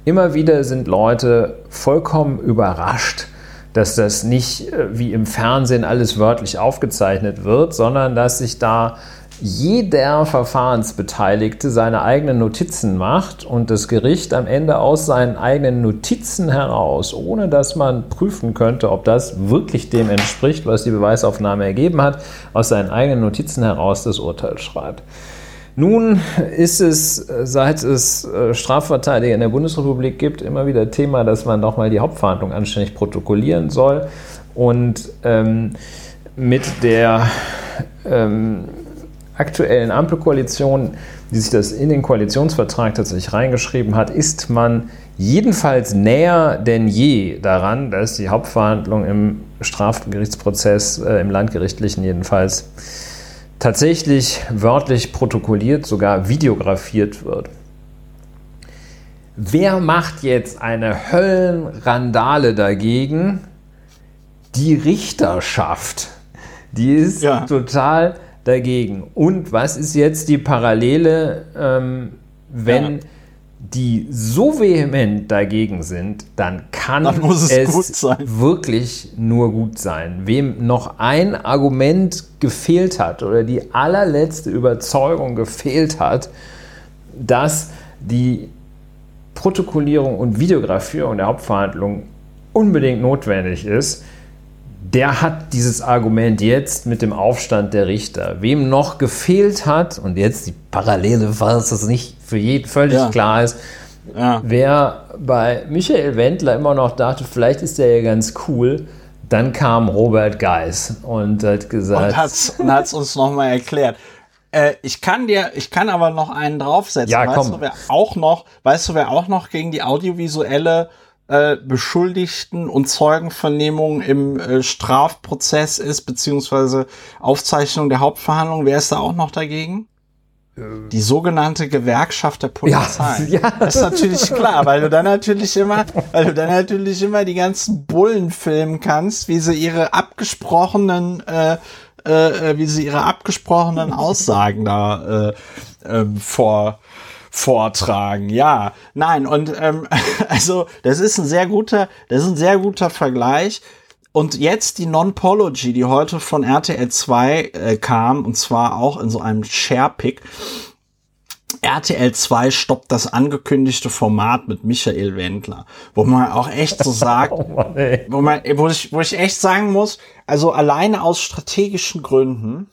Immer wieder sind Leute vollkommen überrascht, dass das nicht äh, wie im Fernsehen alles wörtlich aufgezeichnet wird, sondern dass sich da jeder Verfahrensbeteiligte seine eigenen Notizen macht und das Gericht am Ende aus seinen eigenen Notizen heraus, ohne dass man prüfen könnte, ob das wirklich dem entspricht, was die Beweisaufnahme ergeben hat, aus seinen eigenen Notizen heraus das Urteil schreibt. Nun ist es, seit es äh, Strafverteidiger in der Bundesrepublik gibt, immer wieder Thema, dass man doch mal die Hauptverhandlung anständig protokollieren soll. Und ähm, mit der ähm, aktuellen Ampelkoalition, die sich das in den Koalitionsvertrag tatsächlich reingeschrieben hat, ist man jedenfalls näher denn je daran, dass die Hauptverhandlung im Strafgerichtsprozess, äh, im Landgerichtlichen jedenfalls, tatsächlich wörtlich protokolliert, sogar videografiert wird. Wer macht jetzt eine Höllenrandale dagegen? Die Richterschaft. Die ist ja. total dagegen. Und was ist jetzt die Parallele, ähm, wenn ja. die so vehement dagegen sind, dann kann dann es, es wirklich nur gut sein. Wem noch ein Argument gefehlt hat oder die allerletzte Überzeugung gefehlt hat, dass die Protokollierung und Videografierung der Hauptverhandlung unbedingt notwendig ist, der hat dieses Argument jetzt mit dem Aufstand der Richter. Wem noch gefehlt hat, und jetzt die Parallele, falls es nicht für jeden völlig ja. klar ist, ja. wer bei Michael Wendler immer noch dachte, vielleicht ist der ja ganz cool, dann kam Robert Geis und hat gesagt. Und hat es uns nochmal erklärt. Äh, ich kann dir, ich kann aber noch einen draufsetzen. Ja, weißt komm. du, wer auch noch, weißt du, wer auch noch gegen die audiovisuelle äh, Beschuldigten und Zeugenvernehmung im äh, Strafprozess ist, beziehungsweise Aufzeichnung der Hauptverhandlung. Wer ist da auch noch dagegen? Äh. Die sogenannte Gewerkschaft der Polizei. Ja, ja. Das ist natürlich klar, weil du dann natürlich immer, weil du dann natürlich immer die ganzen Bullen filmen kannst, wie sie ihre abgesprochenen, äh, äh, wie sie ihre abgesprochenen Aussagen da äh, äh, vor vortragen. Ja, nein, und ähm, also das ist ein sehr guter, das ist ein sehr guter Vergleich. Und jetzt die Non-Pology, die heute von RTL 2 äh, kam, und zwar auch in so einem Share-Pick. RTL 2 stoppt das angekündigte Format mit Michael Wendler, wo man auch echt so sagt, oh Mann, wo, man, wo, ich, wo ich echt sagen muss, also alleine aus strategischen Gründen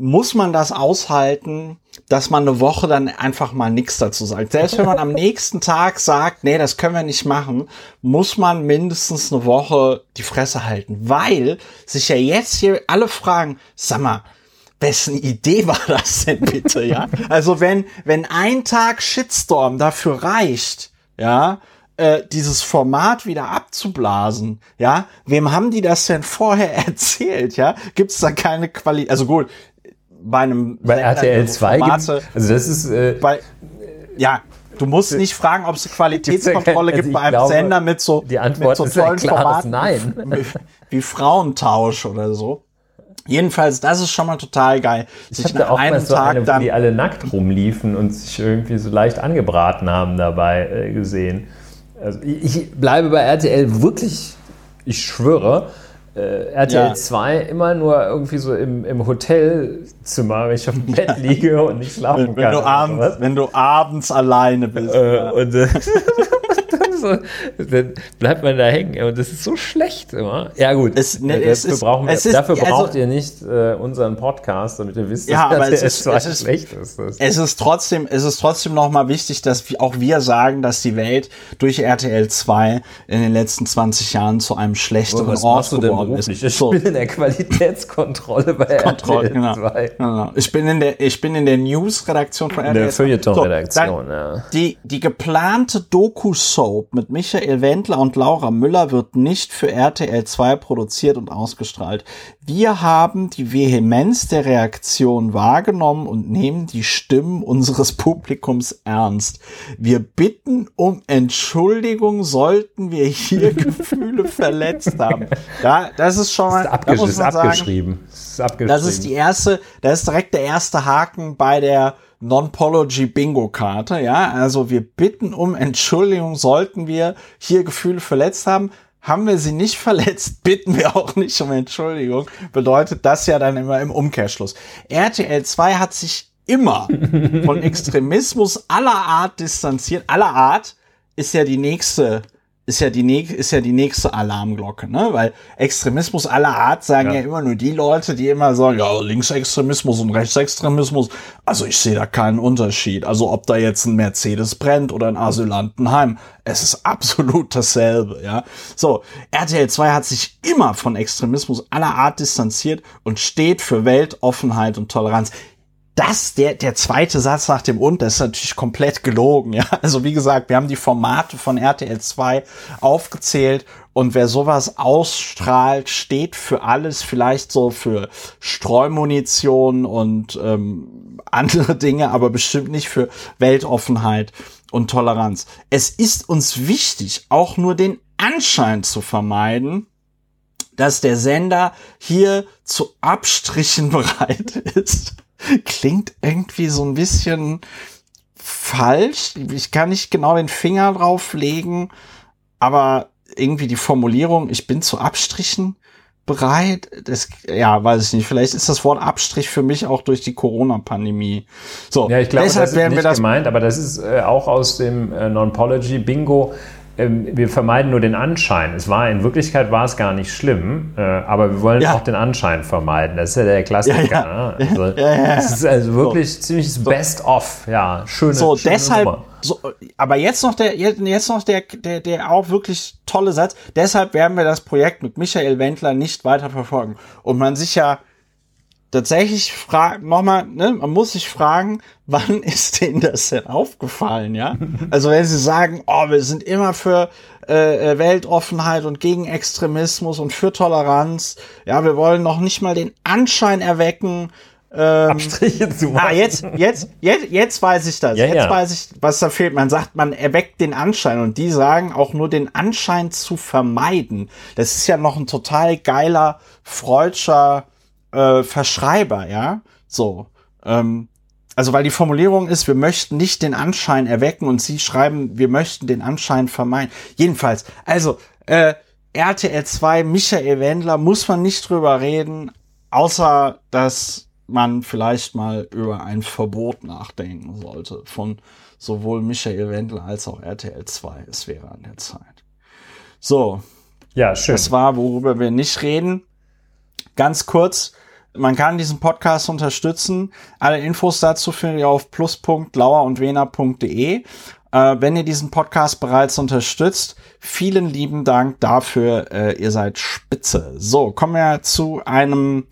muss man das aushalten, dass man eine Woche dann einfach mal nichts dazu sagt. Selbst wenn man am nächsten Tag sagt, nee, das können wir nicht machen, muss man mindestens eine Woche die Fresse halten, weil sich ja jetzt hier alle fragen, sag mal, wessen Idee war das denn bitte, ja? Also wenn, wenn ein Tag Shitstorm dafür reicht, ja, äh, dieses Format wieder abzublasen, ja, wem haben die das denn vorher erzählt, ja? Gibt's da keine Qualität, also gut, bei einem bei RTL 2 Formate, also das ist äh, bei, ja du musst nicht fragen, ob es Qualitätskontrolle gibt bei einem glaube, Sender mit so die Antwort mit so tollen Formaten Nein. Wie, Frauentausch oder so. Jedenfalls, das ist schon mal total geil. Ich nach auch einem so Tag eine, dann, die alle nackt rumliefen und sich irgendwie so leicht angebraten haben dabei äh, gesehen. Also ich bleibe bei RTL wirklich, ich schwöre, äh, RTL ja. 2 immer nur irgendwie so im, im Hotelzimmer, wenn ich auf dem Bett liege und nicht schlafen wenn, kann. Du abends, wenn du abends alleine bist. Äh, ja. und, äh, so, dann bleibt man da hängen. Und das ist so schlecht immer. Ja, gut. Es, ne, es ist, brauchen wir, ist, dafür braucht also, ihr nicht äh, unseren Podcast, damit ihr wisst, ja, dass es ist, es ist, schlecht ist. Es ist trotzdem, es ist trotzdem nochmal wichtig, dass auch wir sagen, dass die Welt durch RTL 2 in den letzten 20 Jahren zu einem schlechteren was Ort geworden ist. Ich so. bin in der Qualitätskontrolle bei Kontrolle, RTL genau, 2. Genau. Ich bin in der, ich bin in der News-Redaktion von RTL 2. In der Feuilleton-Redaktion, so, ja. Die, die geplante Doku-Soap mit Michael Wendler und Laura Müller wird nicht für RTL 2 produziert und ausgestrahlt. Wir haben die Vehemenz der Reaktion wahrgenommen und nehmen die Stimmen unseres Publikums ernst. Wir bitten um Entschuldigung, sollten wir hier Gefühle verletzt haben. Ja, das ist schon mal, das ist, abgesch ist abgeschrieben. Das ist abgeschrieben. Das ist die erste, das ist direkt der erste Haken bei der Non-Pology Bingo-Karte, ja. Also wir bitten um Entschuldigung, sollten wir hier Gefühle verletzt haben. Haben wir sie nicht verletzt, bitten wir auch nicht um Entschuldigung. Bedeutet das ja dann immer im Umkehrschluss. RTL 2 hat sich immer von Extremismus aller Art distanziert. Aller Art ist ja die nächste ist ja die, ist ja die nächste Alarmglocke, ne? Weil Extremismus aller Art sagen ja. ja immer nur die Leute, die immer sagen, ja, Linksextremismus und Rechtsextremismus. Also ich sehe da keinen Unterschied. Also ob da jetzt ein Mercedes brennt oder ein Asylantenheim, es ist absolut dasselbe, ja. So, RTL 2 hat sich immer von Extremismus aller Art distanziert und steht für Weltoffenheit und Toleranz das, der, der zweite Satz nach dem und, das ist natürlich komplett gelogen, ja. Also wie gesagt, wir haben die Formate von RTL 2 aufgezählt und wer sowas ausstrahlt, steht für alles, vielleicht so für Streumunition und ähm, andere Dinge, aber bestimmt nicht für Weltoffenheit und Toleranz. Es ist uns wichtig, auch nur den Anschein zu vermeiden, dass der Sender hier zu Abstrichen bereit ist, klingt irgendwie so ein bisschen falsch. Ich kann nicht genau den Finger drauf legen, aber irgendwie die Formulierung, ich bin zu Abstrichen bereit. Das, ja, weiß ich nicht. Vielleicht ist das Wort Abstrich für mich auch durch die Corona-Pandemie. So, ja, ich glaube, deshalb das ist werden wir das gemeint, aber das ist äh, auch aus dem äh, Non-Pology Bingo wir vermeiden nur den Anschein. Es war in Wirklichkeit war es gar nicht schlimm, äh, aber wir wollen ja. auch den Anschein vermeiden. Das ist ja der Klassiker. Ja, ja. Ne? Also, Das ist also wirklich so. ziemlich so. Best of. Ja, schöne. So schöne deshalb. So, aber jetzt noch der jetzt noch der, der der auch wirklich tolle Satz. Deshalb werden wir das Projekt mit Michael Wendler nicht weiter verfolgen. Und man sich ja tatsächlich fragt, nochmal, ne, man muss sich fragen, wann ist denen das denn aufgefallen, ja? Also wenn sie sagen, oh, wir sind immer für äh, äh, Weltoffenheit und gegen Extremismus und für Toleranz, ja, wir wollen noch nicht mal den Anschein erwecken, ähm, Abstriche zu machen. Ah, jetzt, jetzt, jetzt, jetzt weiß ich das. Ja, jetzt ja. weiß ich, was da fehlt. Man sagt, man erweckt den Anschein und die sagen auch nur den Anschein zu vermeiden. Das ist ja noch ein total geiler Freudscher äh, Verschreiber, ja, so. Ähm, also weil die Formulierung ist, wir möchten nicht den Anschein erwecken und sie schreiben, wir möchten den Anschein vermeiden. Jedenfalls, also äh, RTL 2, Michael Wendler, muss man nicht drüber reden, außer dass man vielleicht mal über ein Verbot nachdenken sollte von sowohl Michael Wendler als auch RTL 2. Es wäre an der Zeit. So. Ja, schön. Das war, worüber wir nicht reden. Ganz kurz, man kann diesen Podcast unterstützen. Alle Infos dazu findet ihr auf plus.lauerundwener.de. Äh, wenn ihr diesen Podcast bereits unterstützt, vielen lieben Dank dafür. Äh, ihr seid spitze. So, kommen wir zu einem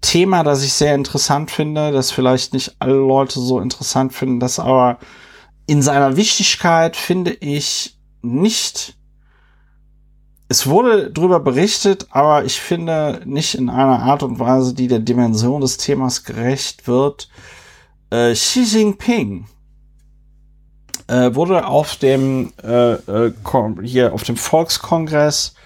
Thema, das ich sehr interessant finde, das vielleicht nicht alle Leute so interessant finden, das aber in seiner Wichtigkeit finde ich nicht es wurde darüber berichtet, aber ich finde nicht in einer Art und Weise, die der Dimension des Themas gerecht wird. Äh, Xi Jinping äh, wurde auf dem äh, äh hier auf dem Volkskongress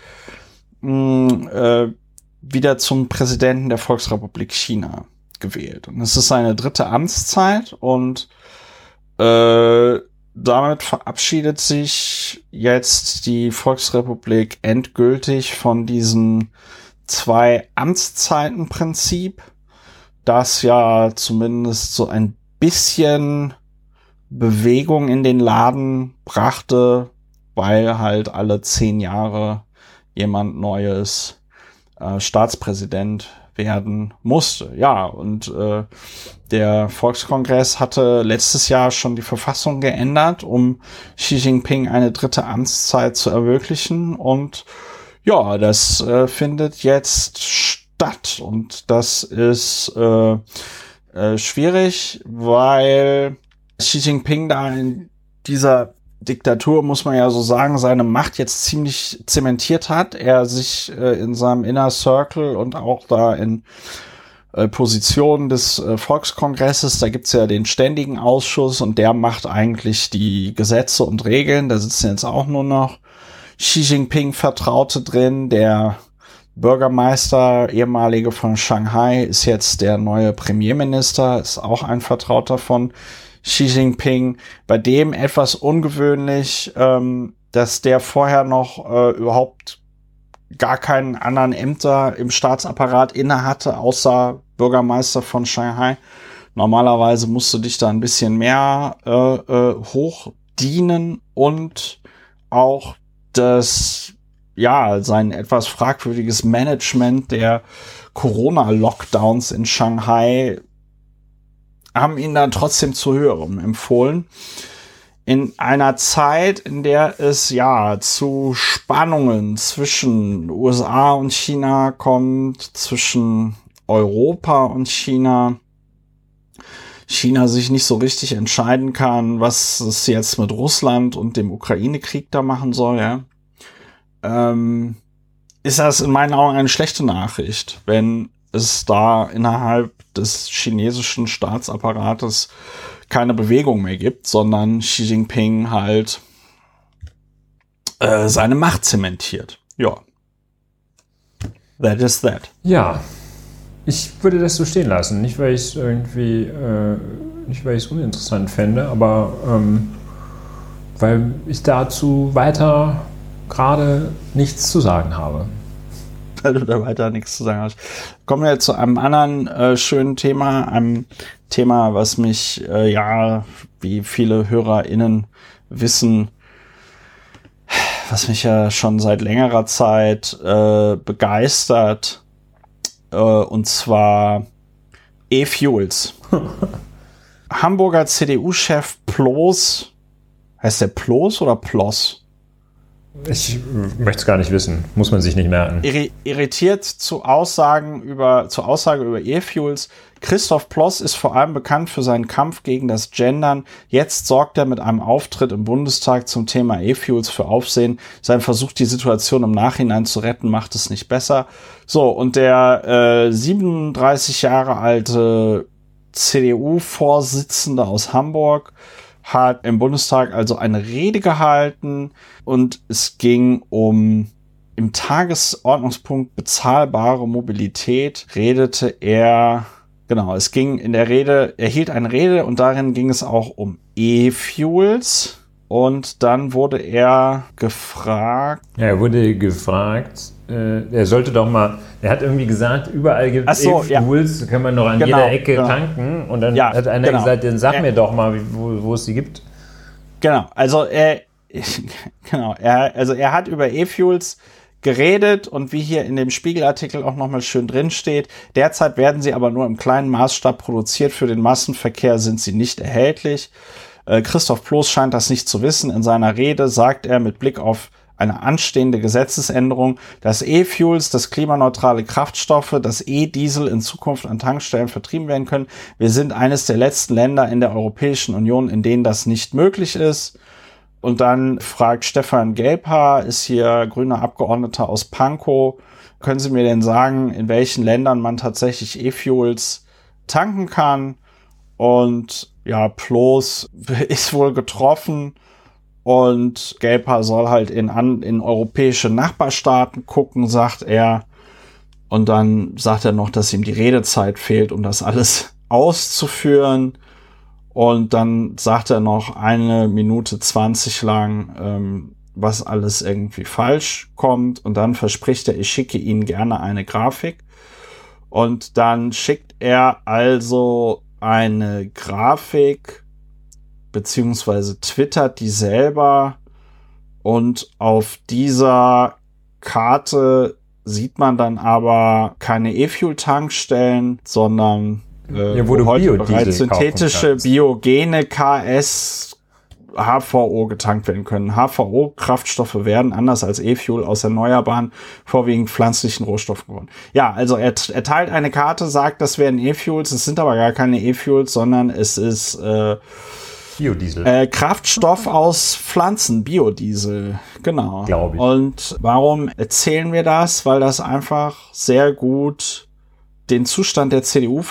mh, äh, wieder zum Präsidenten der Volksrepublik China gewählt. Und es ist seine dritte Amtszeit und äh, damit verabschiedet sich jetzt die Volksrepublik endgültig von diesem zwei Amtszeitenprinzip, das ja zumindest so ein bisschen Bewegung in den Laden brachte, weil halt alle zehn Jahre jemand Neues äh, Staatspräsident werden musste. Ja, und äh, der Volkskongress hatte letztes Jahr schon die Verfassung geändert, um Xi Jinping eine dritte Amtszeit zu ermöglichen. Und ja, das äh, findet jetzt statt. Und das ist äh, äh, schwierig, weil Xi Jinping da in dieser Diktatur, muss man ja so sagen, seine Macht jetzt ziemlich zementiert hat. Er sich äh, in seinem Inner Circle und auch da in äh, Positionen des äh, Volkskongresses, da gibt's ja den ständigen Ausschuss und der macht eigentlich die Gesetze und Regeln. Da sitzen jetzt auch nur noch Xi Jinping Vertraute drin. Der Bürgermeister, ehemalige von Shanghai, ist jetzt der neue Premierminister, ist auch ein Vertrauter von Xi Jinping, bei dem etwas ungewöhnlich, ähm, dass der vorher noch äh, überhaupt gar keinen anderen Ämter im Staatsapparat inne hatte, außer Bürgermeister von Shanghai. Normalerweise musst du dich da ein bisschen mehr äh, äh, hochdienen und auch das, ja, sein etwas fragwürdiges Management der Corona-Lockdowns in Shanghai haben ihn dann trotzdem zu hören empfohlen. In einer Zeit, in der es ja zu Spannungen zwischen USA und China kommt, zwischen Europa und China, China sich nicht so richtig entscheiden kann, was es jetzt mit Russland und dem Ukraine-Krieg da machen soll, ja, ähm, ist das in meinen Augen eine schlechte Nachricht, wenn es da innerhalb des chinesischen Staatsapparates keine Bewegung mehr gibt, sondern Xi Jinping halt äh, seine Macht zementiert. Ja, That is that. Ja, ich würde das so stehen lassen. Nicht, weil ich es irgendwie, äh, nicht weil ich es uninteressant fände, aber ähm, weil ich dazu weiter gerade nichts zu sagen habe. Weil du da weiter nichts zu sagen hast. Kommen wir jetzt zu einem anderen äh, schönen Thema, einem Thema, was mich äh, ja, wie viele HörerInnen wissen, was mich ja schon seit längerer Zeit äh, begeistert, äh, und zwar E-Fuels. Hamburger CDU-Chef Ploß, heißt der Ploß oder Ploss? Ich möchte es gar nicht wissen, muss man sich nicht merken. irritiert zu Aussagen über, zur Aussage über E-Fuels. Christoph Ploss ist vor allem bekannt für seinen Kampf gegen das Gendern. Jetzt sorgt er mit einem Auftritt im Bundestag zum Thema E-Fuels für Aufsehen. Sein Versuch, die Situation im Nachhinein zu retten, macht es nicht besser. So, und der äh, 37 Jahre alte CDU-Vorsitzende aus Hamburg hat im Bundestag also eine Rede gehalten und es ging um im Tagesordnungspunkt bezahlbare Mobilität redete er, genau, es ging in der Rede, er hielt eine Rede und darin ging es auch um E-Fuels. Und dann wurde er gefragt. Ja, er wurde gefragt, äh, er sollte doch mal, er hat irgendwie gesagt, überall gibt es so, E-Fuels, ja. kann man noch an genau, jeder Ecke genau. tanken. Und dann ja, hat einer genau. gesagt, dann sag mir doch mal, wo, wo es sie gibt. Genau, also er, genau, er, also er hat über E-Fuels geredet und wie hier in dem Spiegelartikel auch nochmal schön drin steht, derzeit werden sie aber nur im kleinen Maßstab produziert, für den Massenverkehr sind sie nicht erhältlich. Äh, Christoph Ploß scheint das nicht zu wissen. In seiner Rede sagt er mit Blick auf eine anstehende Gesetzesänderung, dass E-Fuels, das klimaneutrale Kraftstoffe, das E-Diesel in Zukunft an Tankstellen vertrieben werden können. Wir sind eines der letzten Länder in der Europäischen Union, in denen das nicht möglich ist. Und dann fragt Stefan Gelbhaar, ist hier grüner Abgeordneter aus Pankow, können Sie mir denn sagen, in welchen Ländern man tatsächlich E-Fuels tanken kann? Und ja, Plos ist wohl getroffen und Gelper soll halt in, an, in europäische Nachbarstaaten gucken, sagt er. Und dann sagt er noch, dass ihm die Redezeit fehlt, um das alles auszuführen. Und dann sagt er noch eine Minute zwanzig lang, ähm, was alles irgendwie falsch kommt. Und dann verspricht er, ich schicke Ihnen gerne eine Grafik. Und dann schickt er also eine Grafik beziehungsweise twittert die selber und auf dieser Karte sieht man dann aber keine E-Fuel-Tankstellen, sondern äh, ja, wo, wo heute bereits synthetische biogene KS HVO getankt werden können. HVO-Kraftstoffe werden anders als E-Fuel aus erneuerbaren, vorwiegend pflanzlichen Rohstoffen gewonnen. Ja, also er, er teilt eine Karte, sagt, das wären E-Fuels, es sind aber gar keine E-Fuels, sondern es ist äh, Biodiesel. Äh, Kraftstoff aus Pflanzen, Biodiesel, genau. Glaube ich. Und warum erzählen wir das? Weil das einfach sehr gut den Zustand der CDU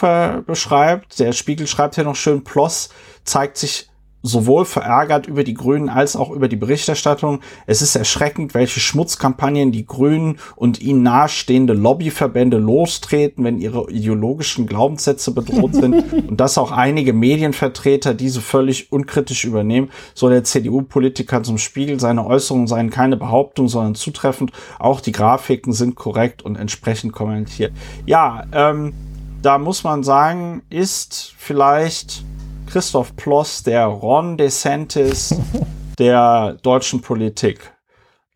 beschreibt. Der Spiegel schreibt hier noch schön, Ploss zeigt sich sowohl verärgert über die Grünen als auch über die Berichterstattung. Es ist erschreckend, welche Schmutzkampagnen die Grünen und ihnen nahestehende Lobbyverbände lostreten, wenn ihre ideologischen Glaubenssätze bedroht sind und dass auch einige Medienvertreter diese völlig unkritisch übernehmen. So der CDU-Politiker zum Spiegel. Seine Äußerungen seien keine Behauptung, sondern zutreffend. Auch die Grafiken sind korrekt und entsprechend kommentiert. Ja, ähm, da muss man sagen, ist vielleicht Christoph Ploss, der Ron DeSantis der deutschen Politik.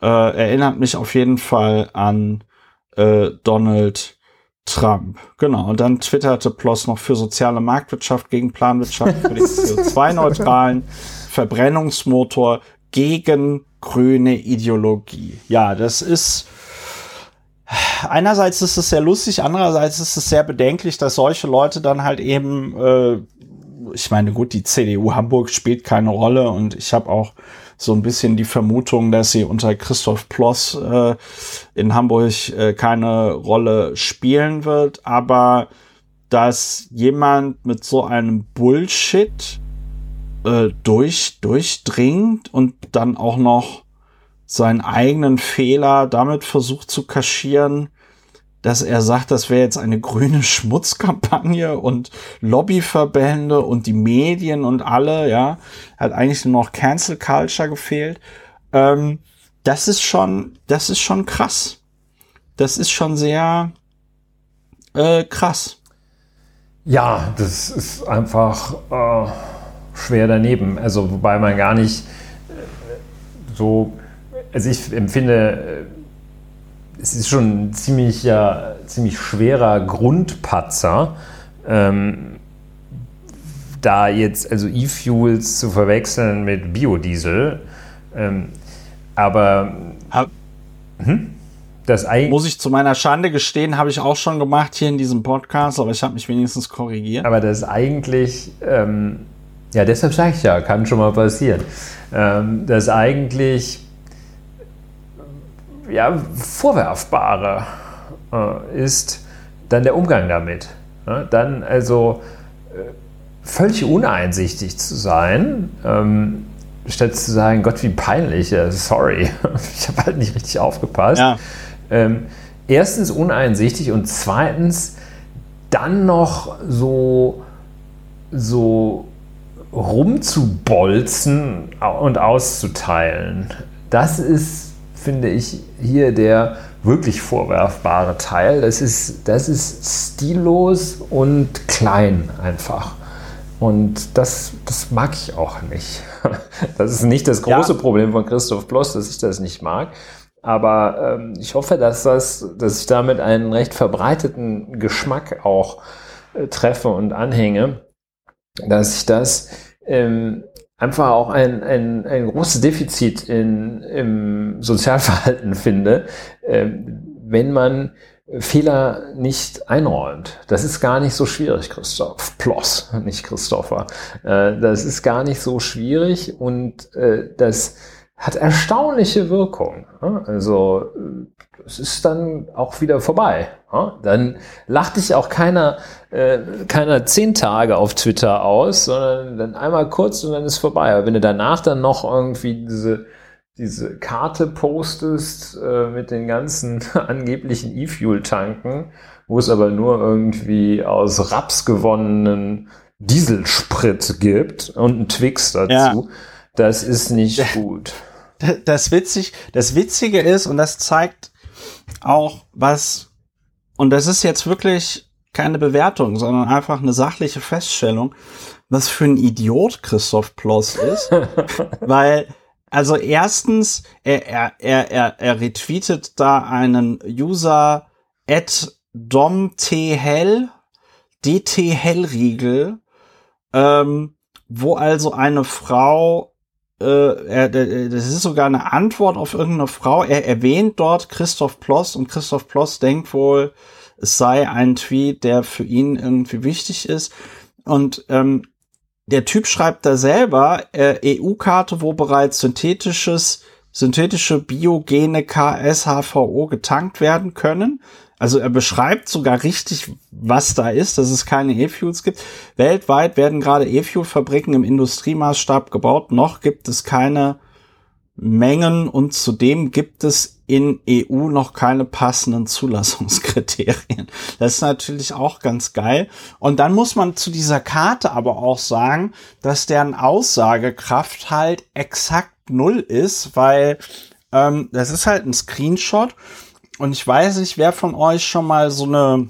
Äh, erinnert mich auf jeden Fall an äh, Donald Trump. Genau. Und dann twitterte Ploss noch für soziale Marktwirtschaft gegen Planwirtschaft, für den CO2-neutralen Verbrennungsmotor gegen grüne Ideologie. Ja, das ist einerseits ist es sehr lustig, andererseits ist es sehr bedenklich, dass solche Leute dann halt eben äh, ich meine, gut, die CDU Hamburg spielt keine Rolle und ich habe auch so ein bisschen die Vermutung, dass sie unter Christoph Ploss äh, in Hamburg äh, keine Rolle spielen wird, aber dass jemand mit so einem Bullshit äh, durch, durchdringt und dann auch noch seinen eigenen Fehler damit versucht zu kaschieren, dass er sagt, das wäre jetzt eine grüne Schmutzkampagne und Lobbyverbände und die Medien und alle, ja, hat eigentlich nur noch Cancel Culture gefehlt. Ähm, das ist schon, das ist schon krass. Das ist schon sehr äh, krass. Ja, das ist einfach äh, schwer daneben. Also wobei man gar nicht äh, so, also ich empfinde, äh, es ist schon ein ziemlich, ja, ziemlich schwerer Grundpatzer, ähm, da jetzt also E-Fuels zu verwechseln mit Biodiesel. Ähm, aber hm? das muss ich zu meiner Schande gestehen, habe ich auch schon gemacht hier in diesem Podcast, aber ich habe mich wenigstens korrigiert. Aber das eigentlich, ähm, ja, deshalb sage ich ja, kann schon mal passieren, ähm, das eigentlich ja, vorwerfbare äh, ist dann der Umgang damit. Ja, dann also äh, völlig uneinsichtig zu sein, ähm, statt zu sagen, Gott, wie peinlich, äh, sorry, ich habe halt nicht richtig aufgepasst. Ja. Ähm, erstens uneinsichtig und zweitens dann noch so, so rumzubolzen und auszuteilen. Das ist, finde ich, hier der wirklich vorwerfbare Teil. Das ist, das ist stillos und klein einfach. Und das, das mag ich auch nicht. Das ist nicht das große ja. Problem von Christoph Bloss, dass ich das nicht mag. Aber ähm, ich hoffe, dass, das, dass ich damit einen recht verbreiteten Geschmack auch äh, treffe und anhänge, dass ich das ähm, einfach auch ein, ein, ein großes Defizit in, im Sozialverhalten finde, ähm, wenn man Fehler nicht einräumt. Das ist gar nicht so schwierig, Christoph. Ploss, nicht Christopher. Äh, das ist gar nicht so schwierig und äh, das hat erstaunliche Wirkung. Also es ist dann auch wieder vorbei. Dann lacht dich auch keiner, äh, keiner zehn Tage auf Twitter aus, sondern dann einmal kurz und dann ist vorbei. Aber wenn du danach dann noch irgendwie diese diese Karte postest äh, mit den ganzen angeblichen E-Fuel-Tanken, wo es aber nur irgendwie aus Raps gewonnenen Dieselsprit gibt und ein Twix dazu. Ja. Das ist nicht gut das witzig, das Witzige ist, und das zeigt auch, was, und das ist jetzt wirklich keine Bewertung, sondern einfach eine sachliche Feststellung, was für ein Idiot Christoph Ploss ist. weil, also erstens, er, er, er, er, er retweetet da einen User at domthell, dt hellriegel, ähm, wo also eine Frau er, das ist sogar eine Antwort auf irgendeine Frau. Er erwähnt dort Christoph Ploss und Christoph Ploss denkt wohl, es sei ein Tweet, der für ihn irgendwie wichtig ist. Und ähm, der Typ schreibt da selber äh, EU-Karte, wo bereits synthetisches, synthetische biogene KSHVO getankt werden können. Also er beschreibt sogar richtig, was da ist, dass es keine E-Fuels gibt. Weltweit werden gerade E-Fuel-Fabriken im Industriemaßstab gebaut. Noch gibt es keine Mengen und zudem gibt es in EU noch keine passenden Zulassungskriterien. Das ist natürlich auch ganz geil. Und dann muss man zu dieser Karte aber auch sagen, dass deren Aussagekraft halt exakt null ist, weil ähm, das ist halt ein Screenshot und ich weiß nicht, wer von euch schon mal so eine,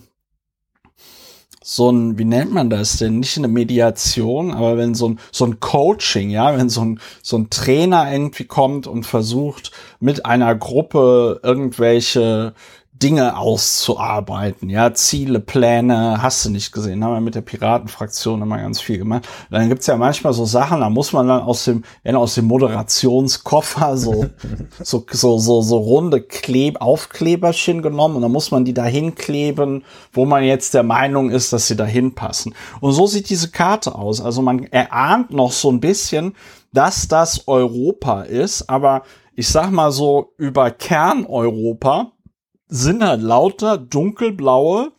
so ein, wie nennt man das denn? Nicht eine Mediation, aber wenn so ein, so ein Coaching, ja, wenn so ein, so ein Trainer irgendwie kommt und versucht, mit einer Gruppe irgendwelche Dinge auszuarbeiten, ja, Ziele, Pläne, hast du nicht gesehen, haben wir mit der Piratenfraktion immer ganz viel gemacht. Und dann gibt's ja manchmal so Sachen, da muss man dann aus dem, ja, aus dem Moderationskoffer so, so, so, so, so runde Kleb Aufkleberchen genommen und dann muss man die dahin kleben, wo man jetzt der Meinung ist, dass sie dahin passen. Und so sieht diese Karte aus. Also man erahnt noch so ein bisschen, dass das Europa ist, aber ich sag mal so über Kerneuropa sind halt lauter dunkelblaue,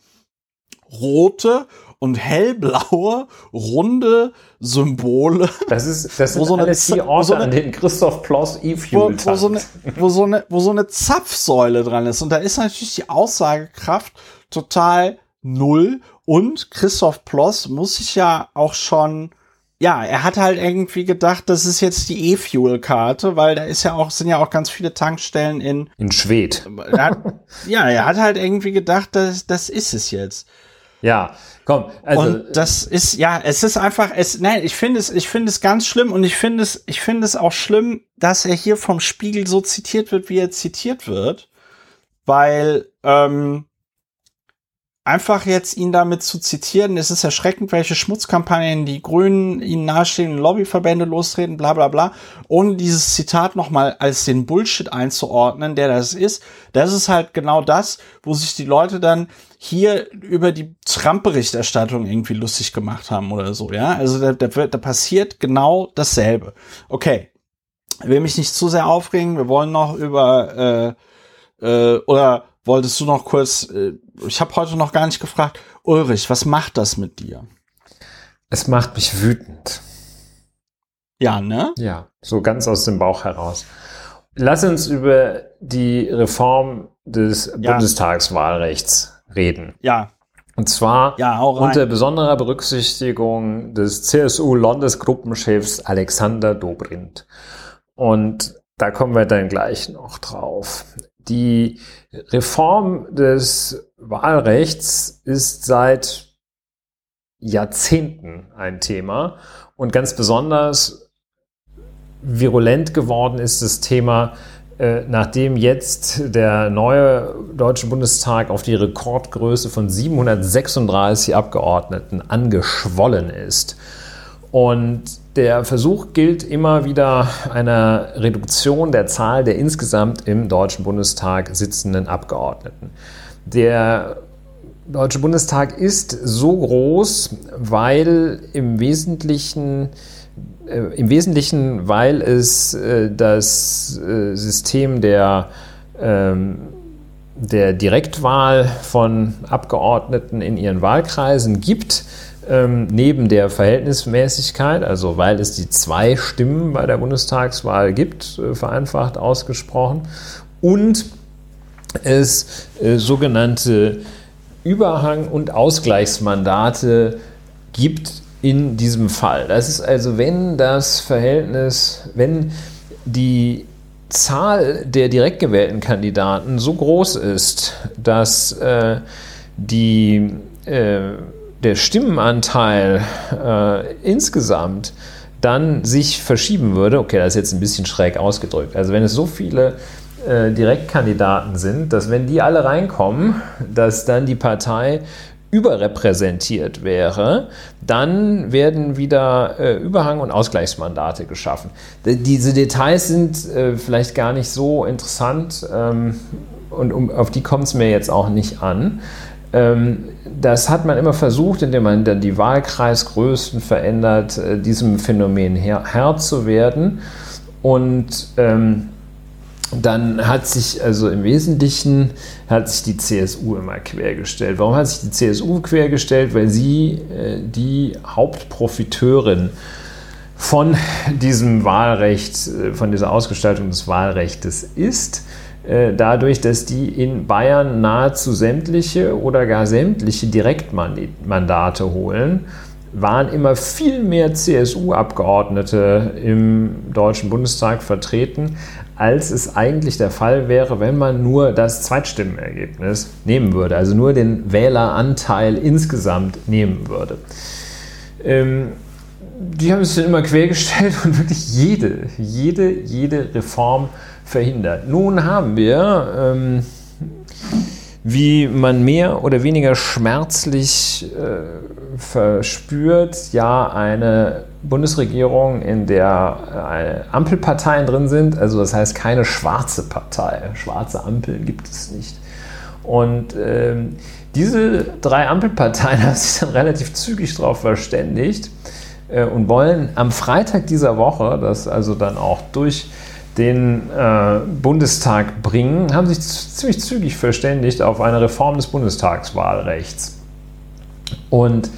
rote und hellblaue, runde Symbole. Das ist, das sind so alles die Orte, so eine, an denen Christoph Ploss E-Fuel wo, wo, so eine, wo, so eine, wo so eine Zapfsäule dran ist. Und da ist natürlich die Aussagekraft total null. Und Christoph Ploss muss sich ja auch schon ja, er hat halt irgendwie gedacht, das ist jetzt die E-Fuel-Karte, weil da ist ja auch, sind ja auch ganz viele Tankstellen in. In Schwed. ja, er hat halt irgendwie gedacht, das, das ist es jetzt. Ja, komm. Also, und das ist, ja, es ist einfach, es, nein, ich finde es, ich finde es ganz schlimm und ich finde es, ich finde es auch schlimm, dass er hier vom Spiegel so zitiert wird, wie er zitiert wird, weil, ähm, einfach jetzt ihn damit zu zitieren, es ist erschreckend, welche Schmutzkampagnen die Grünen ihnen nahestehenden Lobbyverbände lostreten, bla bla bla, ohne dieses Zitat nochmal als den Bullshit einzuordnen, der das ist. Das ist halt genau das, wo sich die Leute dann hier über die Trump-Berichterstattung irgendwie lustig gemacht haben oder so, ja. Also da, da, da passiert genau dasselbe. Okay. Will mich nicht zu sehr aufregen. Wir wollen noch über äh, äh, oder wolltest du noch kurz, äh, ich habe heute noch gar nicht gefragt, Ulrich, was macht das mit dir? Es macht mich wütend. Ja, ne? Ja, so ganz aus dem Bauch heraus. Lass uns über die Reform des ja. Bundestagswahlrechts reden. Ja. Und zwar ja, unter besonderer Berücksichtigung des CSU-Landesgruppenchefs Alexander Dobrindt. Und da kommen wir dann gleich noch drauf. Die Reform des Wahlrechts ist seit Jahrzehnten ein Thema und ganz besonders virulent geworden ist das Thema, äh, nachdem jetzt der neue Deutsche Bundestag auf die Rekordgröße von 736 Abgeordneten angeschwollen ist. Und der Versuch gilt immer wieder einer Reduktion der Zahl der insgesamt im Deutschen Bundestag sitzenden Abgeordneten. Der Deutsche Bundestag ist so groß, weil im Wesentlichen äh, im Wesentlichen, weil es äh, das äh, System der, ähm, der Direktwahl von Abgeordneten in ihren Wahlkreisen gibt, ähm, neben der Verhältnismäßigkeit, also weil es die zwei Stimmen bei der Bundestagswahl gibt, äh, vereinfacht ausgesprochen, und es äh, sogenannte Überhang- und Ausgleichsmandate gibt in diesem Fall. Das ist also, wenn das Verhältnis, wenn die Zahl der direkt gewählten Kandidaten so groß ist, dass äh, die äh, der Stimmenanteil äh, insgesamt dann sich verschieben würde, okay, das ist jetzt ein bisschen schräg ausgedrückt. Also wenn es so viele äh, Direktkandidaten sind, dass wenn die alle reinkommen, dass dann die Partei überrepräsentiert wäre, dann werden wieder äh, Überhang- und Ausgleichsmandate geschaffen. D diese Details sind äh, vielleicht gar nicht so interessant ähm, und um, auf die kommt es mir jetzt auch nicht an. Ähm, das hat man immer versucht, indem man dann die Wahlkreisgrößen verändert, äh, diesem Phänomen Herr, zu werden. Und ähm, dann hat sich also im Wesentlichen hat sich die CSU immer quergestellt. Warum hat sich die CSU quergestellt? Weil sie äh, die Hauptprofiteurin von diesem Wahlrecht, äh, von dieser Ausgestaltung des Wahlrechts ist. Äh, dadurch, dass die in Bayern nahezu sämtliche oder gar sämtliche Direktmandate holen, waren immer viel mehr CSU-Abgeordnete im Deutschen Bundestag vertreten, als es eigentlich der Fall wäre, wenn man nur das Zweitstimmenergebnis nehmen würde, also nur den Wähleranteil insgesamt nehmen würde. Ähm, die haben es dann immer quergestellt und wirklich jede, jede, jede Reform verhindert. Nun haben wir, ähm, wie man mehr oder weniger schmerzlich äh, verspürt, ja eine Bundesregierung, in der äh, Ampelparteien drin sind. Also das heißt keine schwarze Partei. Schwarze Ampeln gibt es nicht. Und ähm, diese drei Ampelparteien haben sich dann relativ zügig darauf verständigt äh, und wollen am Freitag dieser Woche, das also dann auch durch den äh, Bundestag bringen, haben sich ziemlich zügig verständigt auf eine Reform des Bundestagswahlrechts. Und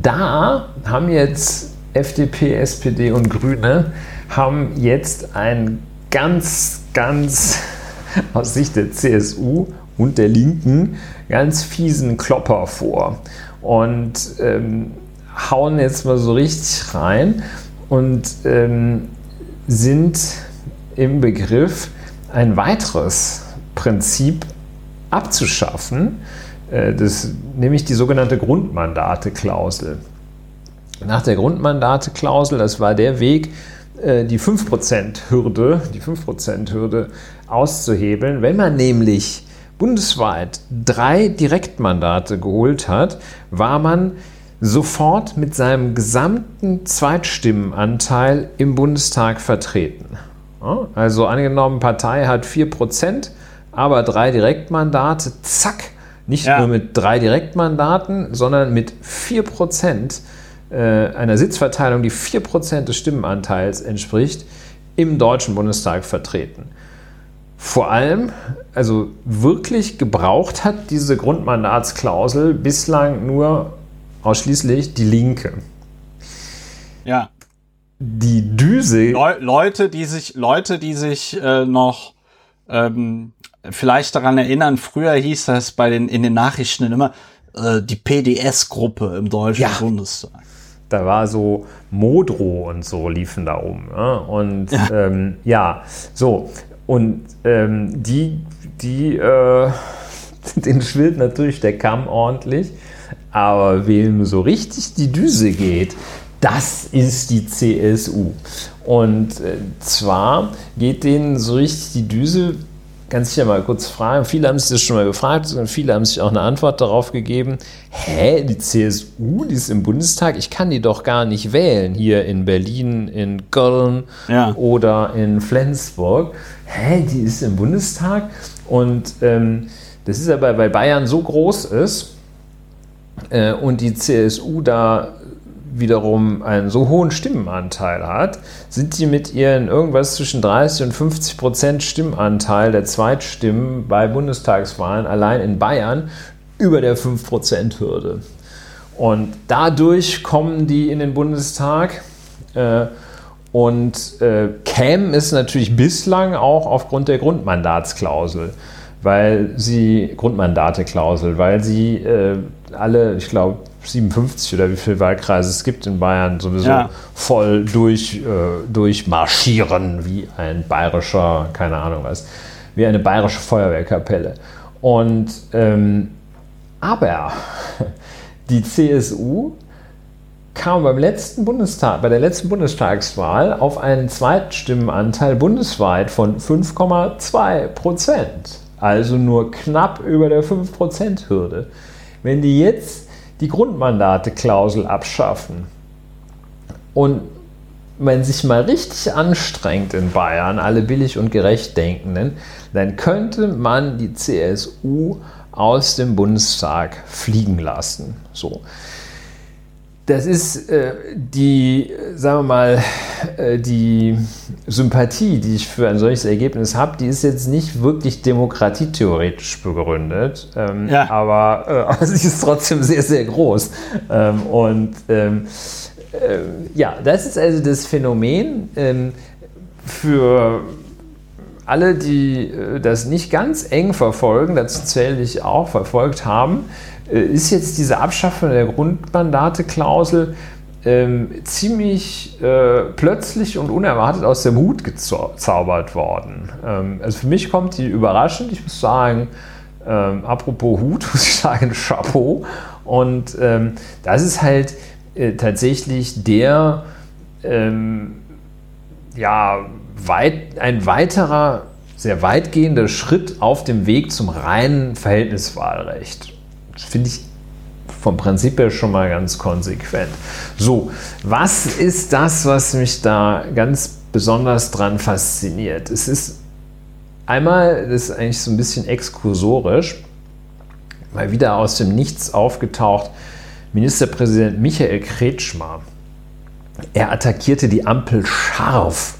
da haben jetzt FDP, SPD und Grüne haben jetzt ein ganz, ganz aus Sicht der CSU und der Linken ganz fiesen Klopper vor und ähm, hauen jetzt mal so richtig rein und ähm, sind im Begriff, ein weiteres Prinzip abzuschaffen, äh, das, nämlich die sogenannte Grundmandate-Klausel. Nach der Grundmandate-Klausel, das war der Weg, äh, die 5%-Hürde, die 5%-Hürde auszuhebeln. Wenn man nämlich bundesweit drei Direktmandate geholt hat, war man sofort mit seinem gesamten Zweitstimmenanteil im Bundestag vertreten. Also angenommen, Partei hat 4%, aber drei Direktmandate, zack, nicht ja. nur mit drei Direktmandaten, sondern mit 4% äh, einer Sitzverteilung, die 4% des Stimmenanteils entspricht, im Deutschen Bundestag vertreten. Vor allem, also wirklich gebraucht hat diese Grundmandatsklausel bislang nur ausschließlich die Linke. Ja. Die Düse. Le Leute, die sich, Leute, die sich äh, noch ähm, vielleicht daran erinnern, früher hieß das bei den in den Nachrichten immer äh, die PDS-Gruppe im Deutschen ja. Bundestag. Da war so Modro und so liefen da um. Ja? Und ja. Ähm, ja, so. Und ähm, die, die, äh, den schwillt natürlich der Kamm ordentlich. Aber wem so richtig die Düse geht, das ist die CSU. Und äh, zwar geht denen so richtig die Düse, ganz sicher mal kurz fragen, viele haben sich das schon mal gefragt und viele haben sich auch eine Antwort darauf gegeben, hä, die CSU, die ist im Bundestag, ich kann die doch gar nicht wählen, hier in Berlin, in Köln ja. oder in Flensburg. Hä, die ist im Bundestag? Und ähm, das ist aber, weil Bayern so groß ist, äh, und die CSU da wiederum einen so hohen Stimmenanteil hat, sind die mit ihren irgendwas zwischen 30 und 50 Prozent Stimmenanteil der Zweitstimmen bei Bundestagswahlen allein in Bayern über der 5 Prozent Hürde. Und dadurch kommen die in den Bundestag. Äh, und äh, kämen es natürlich bislang auch aufgrund der Grundmandatsklausel, weil sie, Grundmandateklausel, weil sie äh, alle, ich glaube, 57 oder wie viele Wahlkreise es gibt in Bayern, sowieso ja. voll durch, äh, durchmarschieren wie ein bayerischer, keine Ahnung was, wie eine bayerische Feuerwehrkapelle. Und ähm, aber die CSU kam beim letzten Bundestag, bei der letzten Bundestagswahl auf einen Zweitstimmenanteil bundesweit von 5,2 Prozent. Also nur knapp über der 5-Prozent-Hürde. Wenn die jetzt die Grundmandate-Klausel abschaffen und man sich mal richtig anstrengt in Bayern, alle billig und gerecht Denkenden, dann könnte man die CSU aus dem Bundestag fliegen lassen. So das ist äh, die, sagen wir mal, äh, die Sympathie, die ich für ein solches Ergebnis habe, die ist jetzt nicht wirklich demokratietheoretisch begründet, ähm, ja. aber äh, sie ist trotzdem sehr, sehr groß. Ähm, und ähm, äh, ja, das ist also das Phänomen ähm, für alle, die äh, das nicht ganz eng verfolgen, dazu zähle ich auch, verfolgt haben, ist jetzt diese Abschaffung der Grundmandateklausel ähm, ziemlich äh, plötzlich und unerwartet aus dem Hut gezaubert worden. Ähm, also für mich kommt die überraschend. Ich muss sagen, ähm, apropos Hut, muss ich sagen, Chapeau. Und ähm, das ist halt äh, tatsächlich der, ähm, ja, weit, ein weiterer, sehr weitgehender Schritt auf dem Weg zum reinen Verhältniswahlrecht finde ich vom Prinzip her schon mal ganz konsequent. So, was ist das, was mich da ganz besonders dran fasziniert? Es ist einmal, das ist eigentlich so ein bisschen exkursorisch, mal wieder aus dem Nichts aufgetaucht, Ministerpräsident Michael Kretschmer. Er attackierte die Ampel scharf.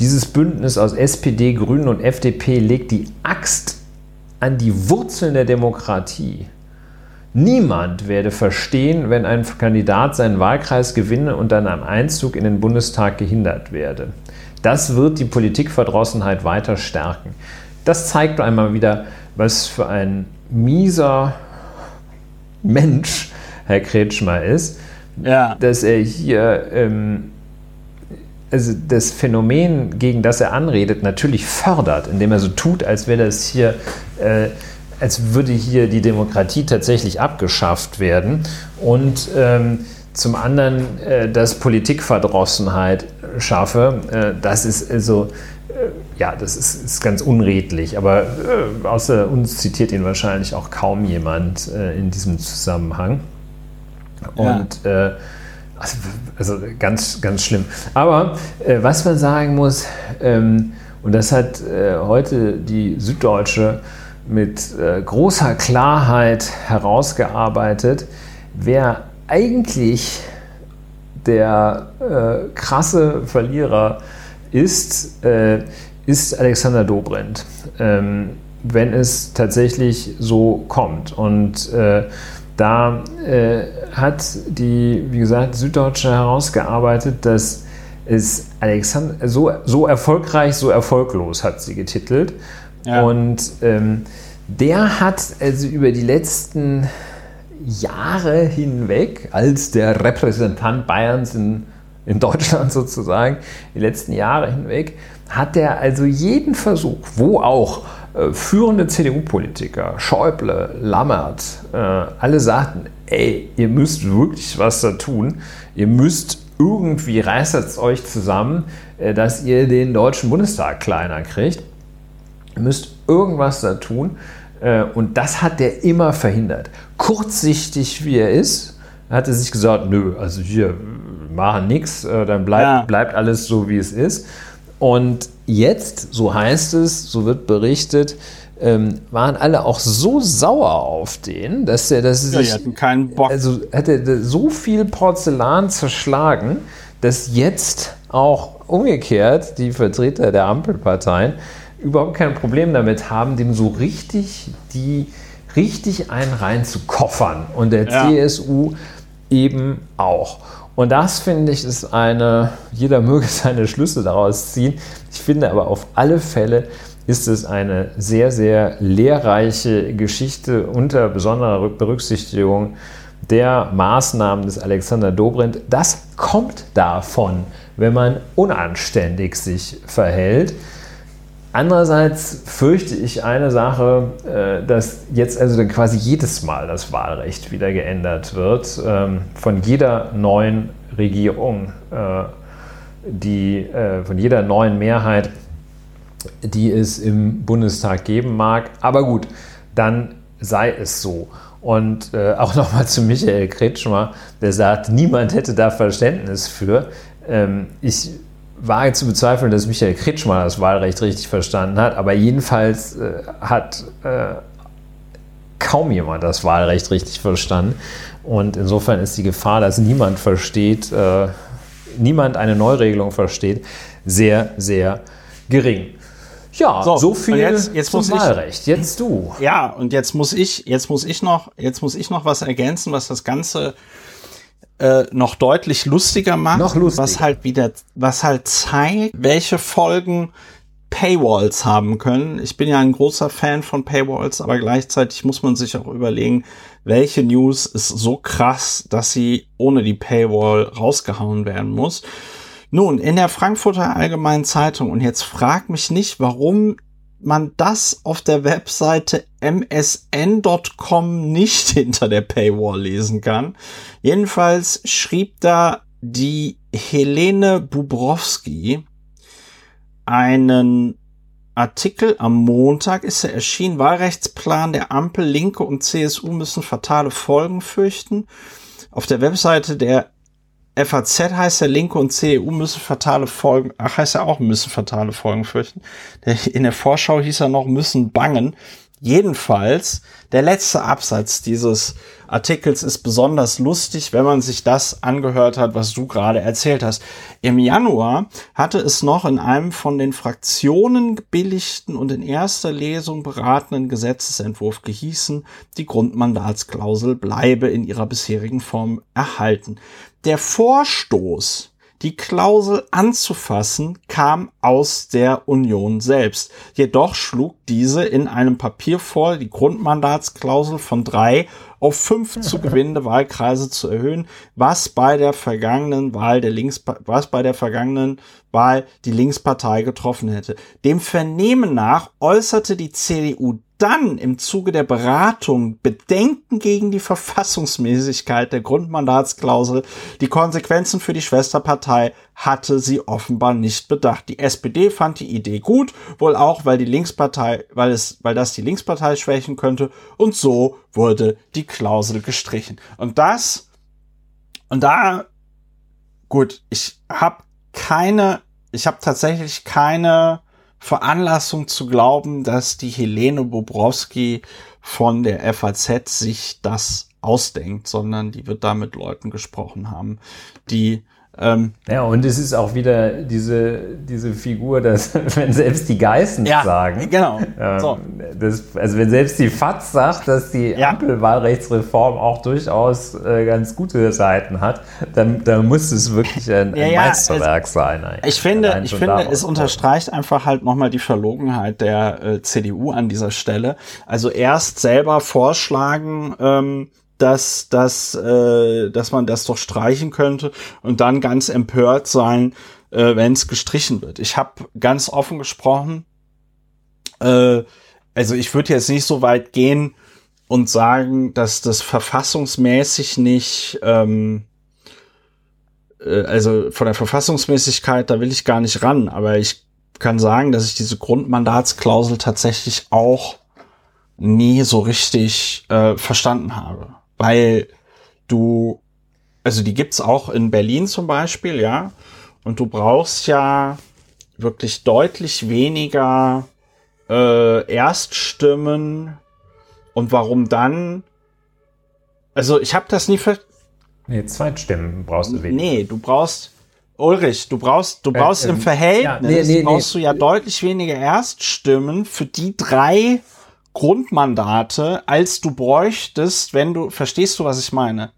Dieses Bündnis aus SPD, Grünen und FDP legt die Axt an die Wurzeln der Demokratie. Niemand werde verstehen, wenn ein Kandidat seinen Wahlkreis gewinne und dann am Einzug in den Bundestag gehindert werde. Das wird die Politikverdrossenheit weiter stärken. Das zeigt einmal wieder, was für ein mieser Mensch Herr Kretschmer ist, ja. dass er hier ähm, also das Phänomen, gegen das er anredet, natürlich fördert, indem er so tut, als wäre das hier, äh, als würde hier die Demokratie tatsächlich abgeschafft werden. Und ähm, zum anderen, äh, dass Politikverdrossenheit schaffe, äh, das ist also, äh, ja, das ist, ist, ganz unredlich. Aber äh, außer uns zitiert ihn wahrscheinlich auch kaum jemand äh, in diesem Zusammenhang. Und ja. Also, also, ganz, ganz schlimm. Aber äh, was man sagen muss, ähm, und das hat äh, heute die Süddeutsche mit äh, großer Klarheit herausgearbeitet, wer eigentlich der äh, krasse Verlierer ist, äh, ist Alexander Dobrindt, ähm, wenn es tatsächlich so kommt. Und äh, da äh, hat die, wie gesagt, Süddeutsche herausgearbeitet, dass es Alexander so, so erfolgreich, so erfolglos hat sie getitelt. Ja. Und ähm, der hat also über die letzten Jahre hinweg als der Repräsentant Bayerns in, in Deutschland sozusagen, die letzten Jahre hinweg, hat er also jeden Versuch, wo auch äh, führende CDU-Politiker, Schäuble, Lammert, äh, alle sagten, ey, ihr müsst wirklich was da tun, ihr müsst irgendwie reißt es euch zusammen, äh, dass ihr den Deutschen Bundestag kleiner kriegt. Ihr müsst irgendwas da tun. Äh, und das hat der immer verhindert. Kurzsichtig wie er ist, hat er sich gesagt, nö, also hier machen nichts, äh, dann bleibt, ja. bleibt alles so, wie es ist. Und jetzt, so heißt es, so wird berichtet, ähm, waren alle auch so sauer auf den, dass er, dass ja, sich, hatten keinen Bock. Also hat er so viel Porzellan zerschlagen, dass jetzt auch umgekehrt die Vertreter der Ampelparteien überhaupt kein Problem damit haben, dem so richtig die richtig einen rein zu koffern und der ja. CSU eben auch. Und das finde ich ist eine, jeder möge seine Schlüsse daraus ziehen. Ich finde aber auf alle Fälle ist es eine sehr, sehr lehrreiche Geschichte unter besonderer Berücksichtigung der Maßnahmen des Alexander Dobrindt. Das kommt davon, wenn man unanständig sich verhält. Andererseits fürchte ich eine Sache, äh, dass jetzt also dann quasi jedes Mal das Wahlrecht wieder geändert wird, ähm, von jeder neuen Regierung, äh, die, äh, von jeder neuen Mehrheit, die es im Bundestag geben mag. Aber gut, dann sei es so. Und äh, auch nochmal zu Michael Kretschmer, der sagt, niemand hätte da Verständnis für. Ähm, ich wage zu bezweifeln, dass Michael Kretschmer das Wahlrecht richtig verstanden hat, aber jedenfalls äh, hat äh, kaum jemand das Wahlrecht richtig verstanden. Und insofern ist die Gefahr, dass niemand versteht, äh, niemand eine Neuregelung versteht, sehr, sehr gering. Ja, so, so viel jetzt, jetzt zum Wahlrecht. jetzt du. Ja, und jetzt muss ich, jetzt muss ich noch, jetzt muss ich noch was ergänzen, was das Ganze äh, noch deutlich lustiger macht. Noch lustiger. Was halt wieder, was halt zeigt, welche Folgen Paywalls haben können. Ich bin ja ein großer Fan von Paywalls, aber gleichzeitig muss man sich auch überlegen, welche News ist so krass, dass sie ohne die Paywall rausgehauen werden muss. Nun, in der Frankfurter Allgemeinen Zeitung, und jetzt frag mich nicht, warum man das auf der Webseite msn.com nicht hinter der Paywall lesen kann. Jedenfalls schrieb da die Helene Bubrowski einen Artikel am Montag ist er erschienen. Wahlrechtsplan der Ampel, Linke und CSU müssen fatale Folgen fürchten. Auf der Webseite der FAZ heißt der Linke und CDU müssen fatale Folgen, ach heißt er auch müssen fatale Folgen fürchten. in der Vorschau hieß er noch müssen bangen. Jedenfalls, der letzte Absatz dieses Artikels ist besonders lustig, wenn man sich das angehört hat, was du gerade erzählt hast. Im Januar hatte es noch in einem von den Fraktionen gebilligten und in erster Lesung beratenen Gesetzesentwurf gehießen, die Grundmandatsklausel bleibe in ihrer bisherigen Form erhalten. Der Vorstoß die Klausel anzufassen kam aus der Union selbst. Jedoch schlug diese in einem Papier vor, die Grundmandatsklausel von drei auf fünf zu gewinnende Wahlkreise zu erhöhen, was bei der vergangenen Wahl der Links, was bei der vergangenen Wahl die Linkspartei getroffen hätte. Dem Vernehmen nach äußerte die CDU dann im Zuge der Beratung Bedenken gegen die Verfassungsmäßigkeit der Grundmandatsklausel, die Konsequenzen für die Schwesterpartei hatte sie offenbar nicht bedacht. Die SPD fand die Idee gut, wohl auch, weil die Linkspartei, weil es, weil das die Linkspartei schwächen könnte und so wurde die Klausel gestrichen. Und das, und da, gut, ich habe keine, ich habe tatsächlich keine Veranlassung zu glauben, dass die Helene Bobrowski von der FAZ sich das ausdenkt, sondern die wird da mit Leuten gesprochen haben, die ähm, ja, und es ist auch wieder diese, diese Figur, dass wenn selbst die Geißen ja, sagen, genau. Ähm, so. das, also wenn selbst die FAZ sagt, dass die ja. Ampelwahlrechtsreform auch durchaus äh, ganz gute Seiten hat, dann, dann muss es wirklich ein, ein ja, Meisterwerk es, sein. Ich finde, ich finde es unterstreicht einfach halt nochmal die Verlogenheit der äh, CDU an dieser Stelle. Also erst selber vorschlagen, ähm, dass, dass, äh, dass man das doch streichen könnte und dann ganz empört sein, äh, wenn es gestrichen wird. Ich habe ganz offen gesprochen, äh, also ich würde jetzt nicht so weit gehen und sagen, dass das verfassungsmäßig nicht, ähm, äh, also von der Verfassungsmäßigkeit, da will ich gar nicht ran, aber ich kann sagen, dass ich diese Grundmandatsklausel tatsächlich auch nie so richtig äh, verstanden habe weil du, also die gibt's auch in Berlin zum Beispiel, ja, und du brauchst ja wirklich deutlich weniger äh, Erststimmen und warum dann? Also ich habe das nie ver Nee, Zweitstimmen brauchst du weniger. Nee, du brauchst Ulrich, du brauchst du brauchst äh, ähm, im Verhältnis ja, nee, nee, brauchst nee. du ja deutlich weniger Erststimmen für die drei Grundmandate, als du bräuchtest, wenn du, verstehst du, was ich meine?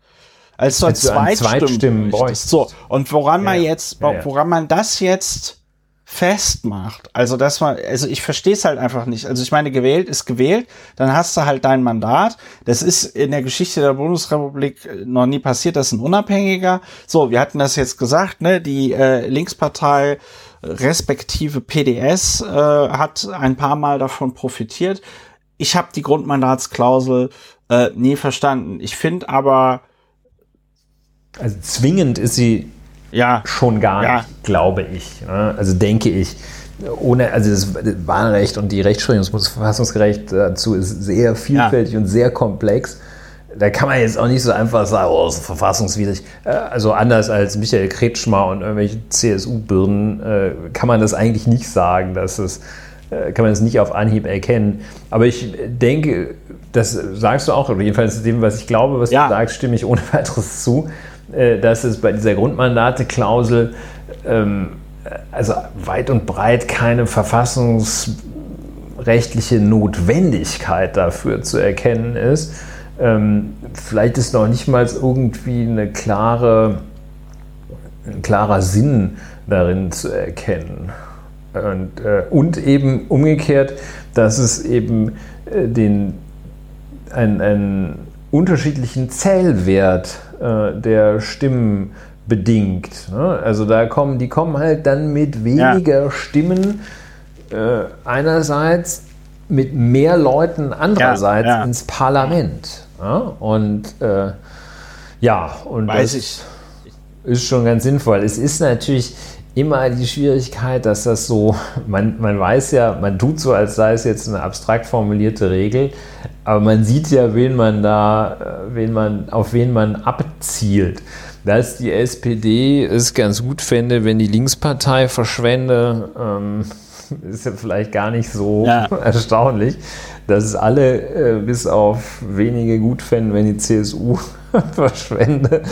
Als du als Zweitstimmen, Zweitstimmen bräuchtest. So, und woran ja, man jetzt, ja, ja. woran man das jetzt festmacht, also dass man, also ich verstehe es halt einfach nicht. Also ich meine, gewählt ist gewählt, dann hast du halt dein Mandat. Das ist in der Geschichte der Bundesrepublik noch nie passiert, das ist ein Unabhängiger. So, wir hatten das jetzt gesagt, ne, die äh, Linkspartei respektive PDS äh, hat ein paar Mal davon profitiert ich habe die Grundmandatsklausel äh, nie verstanden. Ich finde aber. Also zwingend ist sie ja schon gar ja. nicht, glaube ich. Ne? Also denke ich. Ohne, also das Wahlrecht und die Rechtsprechung des Verfassungsgerecht dazu ist sehr vielfältig ja. und sehr komplex. Da kann man jetzt auch nicht so einfach sagen, oh, das ist verfassungswidrig. Äh, also anders als Michael Kretschmer und irgendwelche CSU-Birnen äh, kann man das eigentlich nicht sagen, dass es kann man es nicht auf Anhieb erkennen. Aber ich denke, das sagst du auch, oder jedenfalls dem, was ich glaube, was ja. du sagst, stimme ich ohne weiteres zu, äh, dass es bei dieser Grundmandateklausel ähm, also weit und breit keine verfassungsrechtliche Notwendigkeit dafür zu erkennen ist. Ähm, vielleicht ist noch nicht mal irgendwie eine klare, ein klarer Sinn darin zu erkennen. Und, äh, und eben umgekehrt, dass es eben äh, den, einen, einen unterschiedlichen Zählwert äh, der Stimmen bedingt. Ne? Also da kommen, die kommen halt dann mit weniger ja. Stimmen äh, einerseits mit mehr Leuten andererseits ja, ja. ins Parlament. Und äh, ja, und Weiß das ich. ist schon ganz sinnvoll. Es ist natürlich immer die Schwierigkeit, dass das so, man, man weiß ja, man tut so, als sei es jetzt eine abstrakt formulierte Regel, aber man sieht ja, wen man da, äh, wen man, auf wen man abzielt. Dass die SPD es ganz gut fände, wenn die Linkspartei verschwende, ähm, ist ja vielleicht gar nicht so ja. erstaunlich, dass es alle äh, bis auf wenige gut fänden, wenn die CSU verschwende.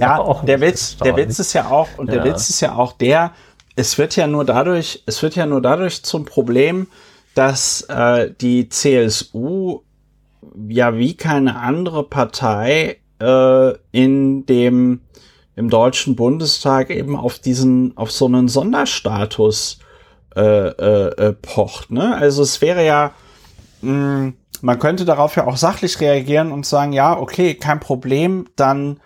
ja, der Witz, der Witz ist ja auch, und der ja. Witz ist ja auch der, es wird ja nur dadurch, es wird ja nur dadurch zum Problem, dass äh, die CSU ja wie keine andere Partei äh, in dem im deutschen Bundestag eben auf diesen auf so einen Sonderstatus äh, äh, äh, pocht. Ne? Also es wäre ja mh, hm, man könnte darauf ja auch sachlich reagieren und sagen, ja, okay, kein Problem, dann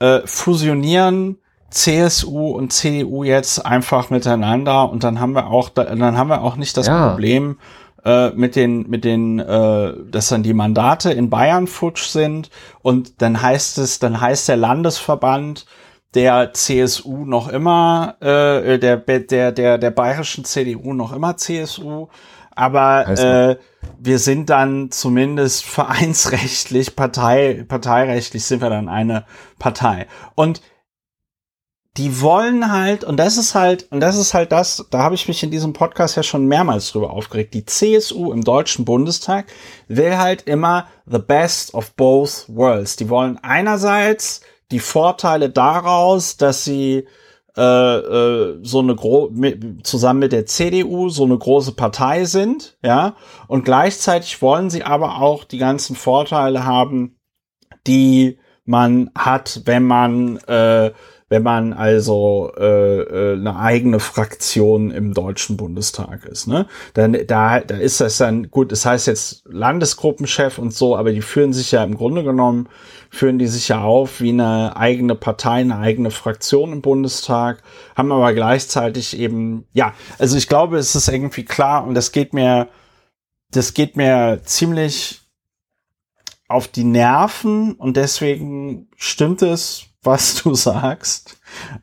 äh, fusionieren CSU und CDU jetzt einfach miteinander und dann haben wir auch, dann haben wir auch nicht das ja. Problem äh, mit den, mit den, äh, dass dann die Mandate in Bayern futsch sind und dann heißt es, dann heißt der Landesverband der CSU noch immer, äh, der, der, der, der bayerischen CDU noch immer CSU, aber äh, wir sind dann zumindest vereinsrechtlich, Partei, parteirechtlich sind wir dann eine Partei. Und die wollen halt, und das ist halt, und das ist halt das, da habe ich mich in diesem Podcast ja schon mehrmals drüber aufgeregt. Die CSU im Deutschen Bundestag will halt immer the best of both worlds. Die wollen einerseits die Vorteile daraus, dass sie äh, äh, so eine gro mit, zusammen mit der CDU so eine große Partei sind, ja, und gleichzeitig wollen sie aber auch die ganzen Vorteile haben, die man hat, wenn man äh, wenn man also äh, äh, eine eigene Fraktion im Deutschen Bundestag ist. Ne? Dann, da, da ist das dann, gut, das heißt jetzt Landesgruppenchef und so, aber die führen sich ja im Grunde genommen, führen die sich ja auf wie eine eigene Partei, eine eigene Fraktion im Bundestag, haben aber gleichzeitig eben, ja, also ich glaube, es ist irgendwie klar und das geht mir, das geht mir ziemlich auf die Nerven und deswegen stimmt es, was du sagst.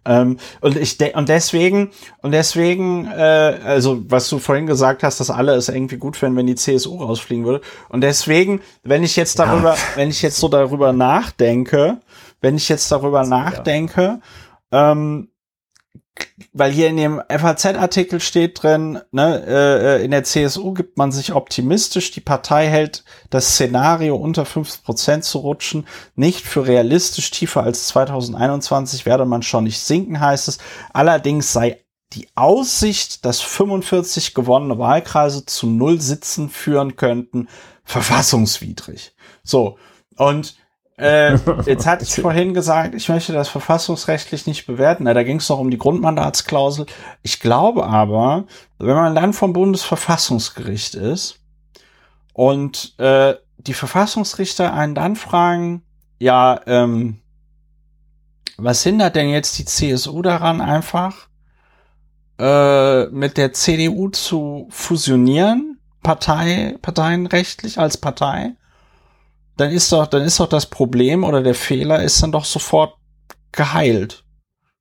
Ähm, und ich und deswegen und deswegen, äh, also was du vorhin gesagt hast, dass alle es irgendwie gut finden, wenn die CSU rausfliegen würde. Und deswegen, wenn ich jetzt darüber, ja. wenn ich jetzt so darüber nachdenke, wenn ich jetzt darüber nachdenke, ähm, weil hier in dem FAZ-Artikel steht drin, ne, äh, in der CSU gibt man sich optimistisch, die Partei hält das Szenario unter 50% zu rutschen nicht für realistisch, tiefer als 2021 werde man schon nicht sinken, heißt es. Allerdings sei die Aussicht, dass 45 gewonnene Wahlkreise zu null Sitzen führen könnten, verfassungswidrig. So, und äh, jetzt hatte ich vorhin gesagt, ich möchte das verfassungsrechtlich nicht bewerten. Na, da ging es noch um die Grundmandatsklausel. Ich glaube aber, wenn man dann vom Bundesverfassungsgericht ist und äh, die Verfassungsrichter einen dann fragen, ja, ähm, was hindert denn jetzt die CSU daran, einfach äh, mit der CDU zu fusionieren, Partei, parteienrechtlich als Partei? Dann ist doch, dann ist doch das Problem oder der Fehler ist dann doch sofort geheilt.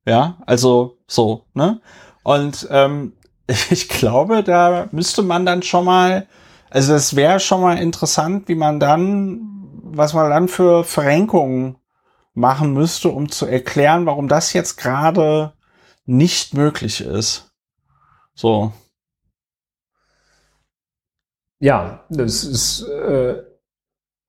Ja, also so, ne? Und ähm, ich glaube, da müsste man dann schon mal, also es wäre schon mal interessant, wie man dann, was man dann für Verrenkungen machen müsste, um zu erklären, warum das jetzt gerade nicht möglich ist. So. Ja, das ist äh,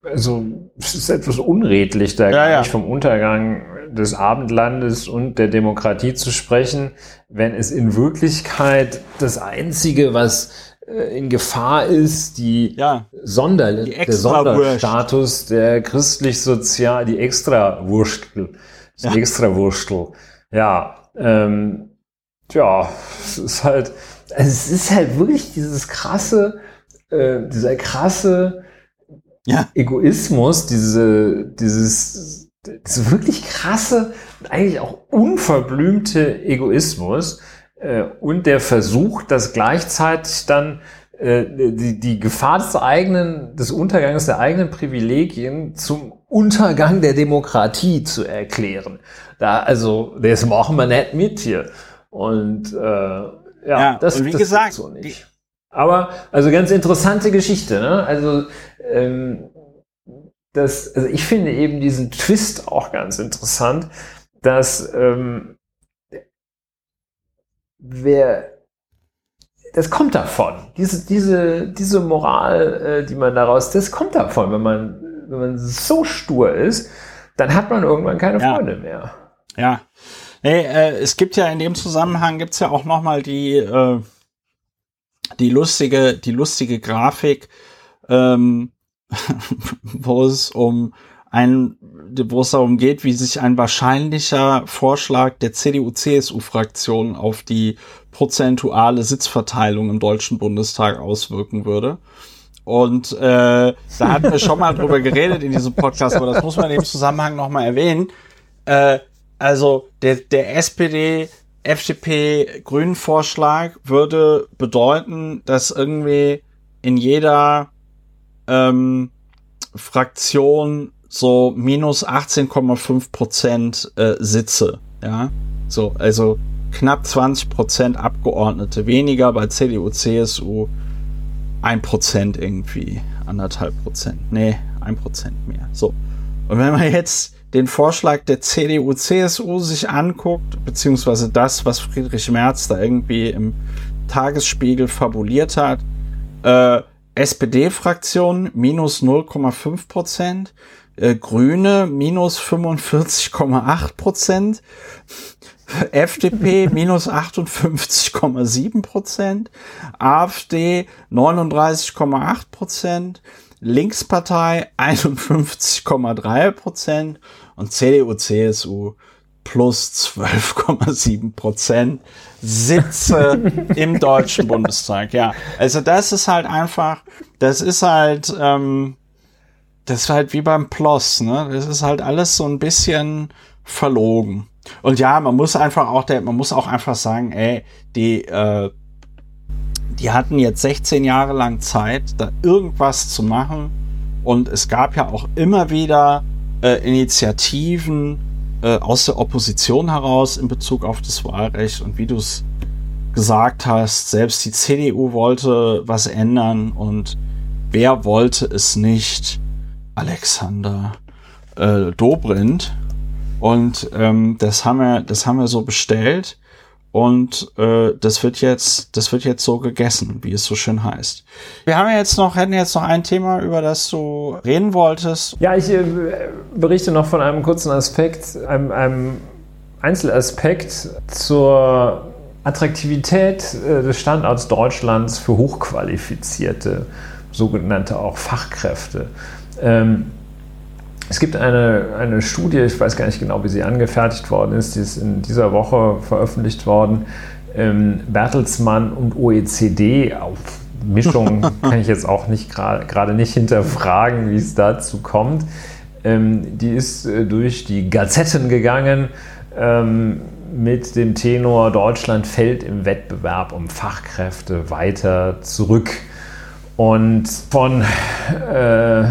also es ist etwas unredlich, da ja, ja. vom Untergang des Abendlandes und der Demokratie zu sprechen, wenn es in Wirklichkeit das Einzige, was äh, in Gefahr ist, die ja, Sonder, die der Sonderstatus der christlich-sozial, die Extrawurstel, das ja. Extrawurstel. Ja, ähm, ja, es ist halt, also es ist halt wirklich dieses krasse, äh, dieser krasse ja. Egoismus, diese, dieses, diese wirklich krasse, eigentlich auch unverblümte Egoismus äh, und der Versuch, das gleichzeitig dann äh, die, die Gefahr des eigenen, des Untergangs der eigenen Privilegien zum Untergang der Demokratie zu erklären. Da, also, das machen wir nicht mit hier. Und äh, ja, ja das, und wie das gesagt, so nicht. Die, aber, also ganz interessante Geschichte, ne? Also, ähm, das, also ich finde eben diesen Twist auch ganz interessant, dass ähm, wer das kommt davon. Diese, diese, diese Moral, äh, die man daraus, das kommt davon. Wenn man, wenn man so stur ist, dann hat man irgendwann keine ja. Freunde mehr. Ja. Nee, äh, es gibt ja in dem Zusammenhang gibt's ja auch noch mal die äh, die lustige die lustige Grafik, ähm, wo es um ein, wo es darum geht, wie sich ein wahrscheinlicher Vorschlag der CDU-CSU-Fraktion auf die prozentuale Sitzverteilung im Deutschen Bundestag auswirken würde. Und äh, da hatten wir schon mal drüber geredet in diesem Podcast, aber das muss man in dem Zusammenhang nochmal erwähnen. Äh, also der, der SPD, FDP, Grünen Vorschlag würde bedeuten, dass irgendwie in jeder ähm, Fraktion so minus 18,5 Prozent äh, Sitze. Ja, so, also knapp 20 Prozent Abgeordnete weniger bei CDU, CSU. Ein Prozent irgendwie, anderthalb Prozent. Nee, ein Prozent mehr. So. Und wenn man jetzt den Vorschlag der CDU, CSU sich anguckt, beziehungsweise das, was Friedrich Merz da irgendwie im Tagesspiegel fabuliert hat, äh, SPD-Fraktion minus 0,5 Prozent, äh, Grüne minus 45,8 Prozent, FDP minus 58,7 Prozent, AfD 39,8 Prozent, Linkspartei 51,3 Prozent und CDU, CSU plus 12,7 Prozent Sitze im Deutschen Bundestag. Ja, also das ist halt einfach, das ist halt, ähm, das ist halt wie beim Ploss, ne? Das ist halt alles so ein bisschen verlogen. Und ja, man muss einfach auch, der, man muss auch einfach sagen, ey, die, äh, die hatten jetzt 16 Jahre lang Zeit, da irgendwas zu machen. Und es gab ja auch immer wieder äh, Initiativen äh, aus der Opposition heraus in Bezug auf das Wahlrecht. Und wie du es gesagt hast, selbst die CDU wollte was ändern. Und wer wollte es nicht? Alexander äh, Dobrindt. Und ähm, das haben wir, das haben wir so bestellt. Und äh, das wird jetzt, das wird jetzt so gegessen, wie es so schön heißt. Wir haben ja jetzt noch, hätten jetzt noch ein Thema, über das du reden wolltest. Ja, ich äh, berichte noch von einem kurzen Aspekt, einem, einem Einzelaspekt zur Attraktivität äh, des Standorts Deutschlands für hochqualifizierte, sogenannte auch Fachkräfte. Ähm, es gibt eine, eine Studie, ich weiß gar nicht genau, wie sie angefertigt worden ist, die ist in dieser Woche veröffentlicht worden. Ähm, Bertelsmann und OECD auf Mischung kann ich jetzt auch nicht gerade nicht hinterfragen, wie es dazu kommt. Ähm, die ist äh, durch die Gazetten gegangen ähm, mit dem Tenor Deutschland fällt im Wettbewerb um Fachkräfte weiter zurück. Und von äh,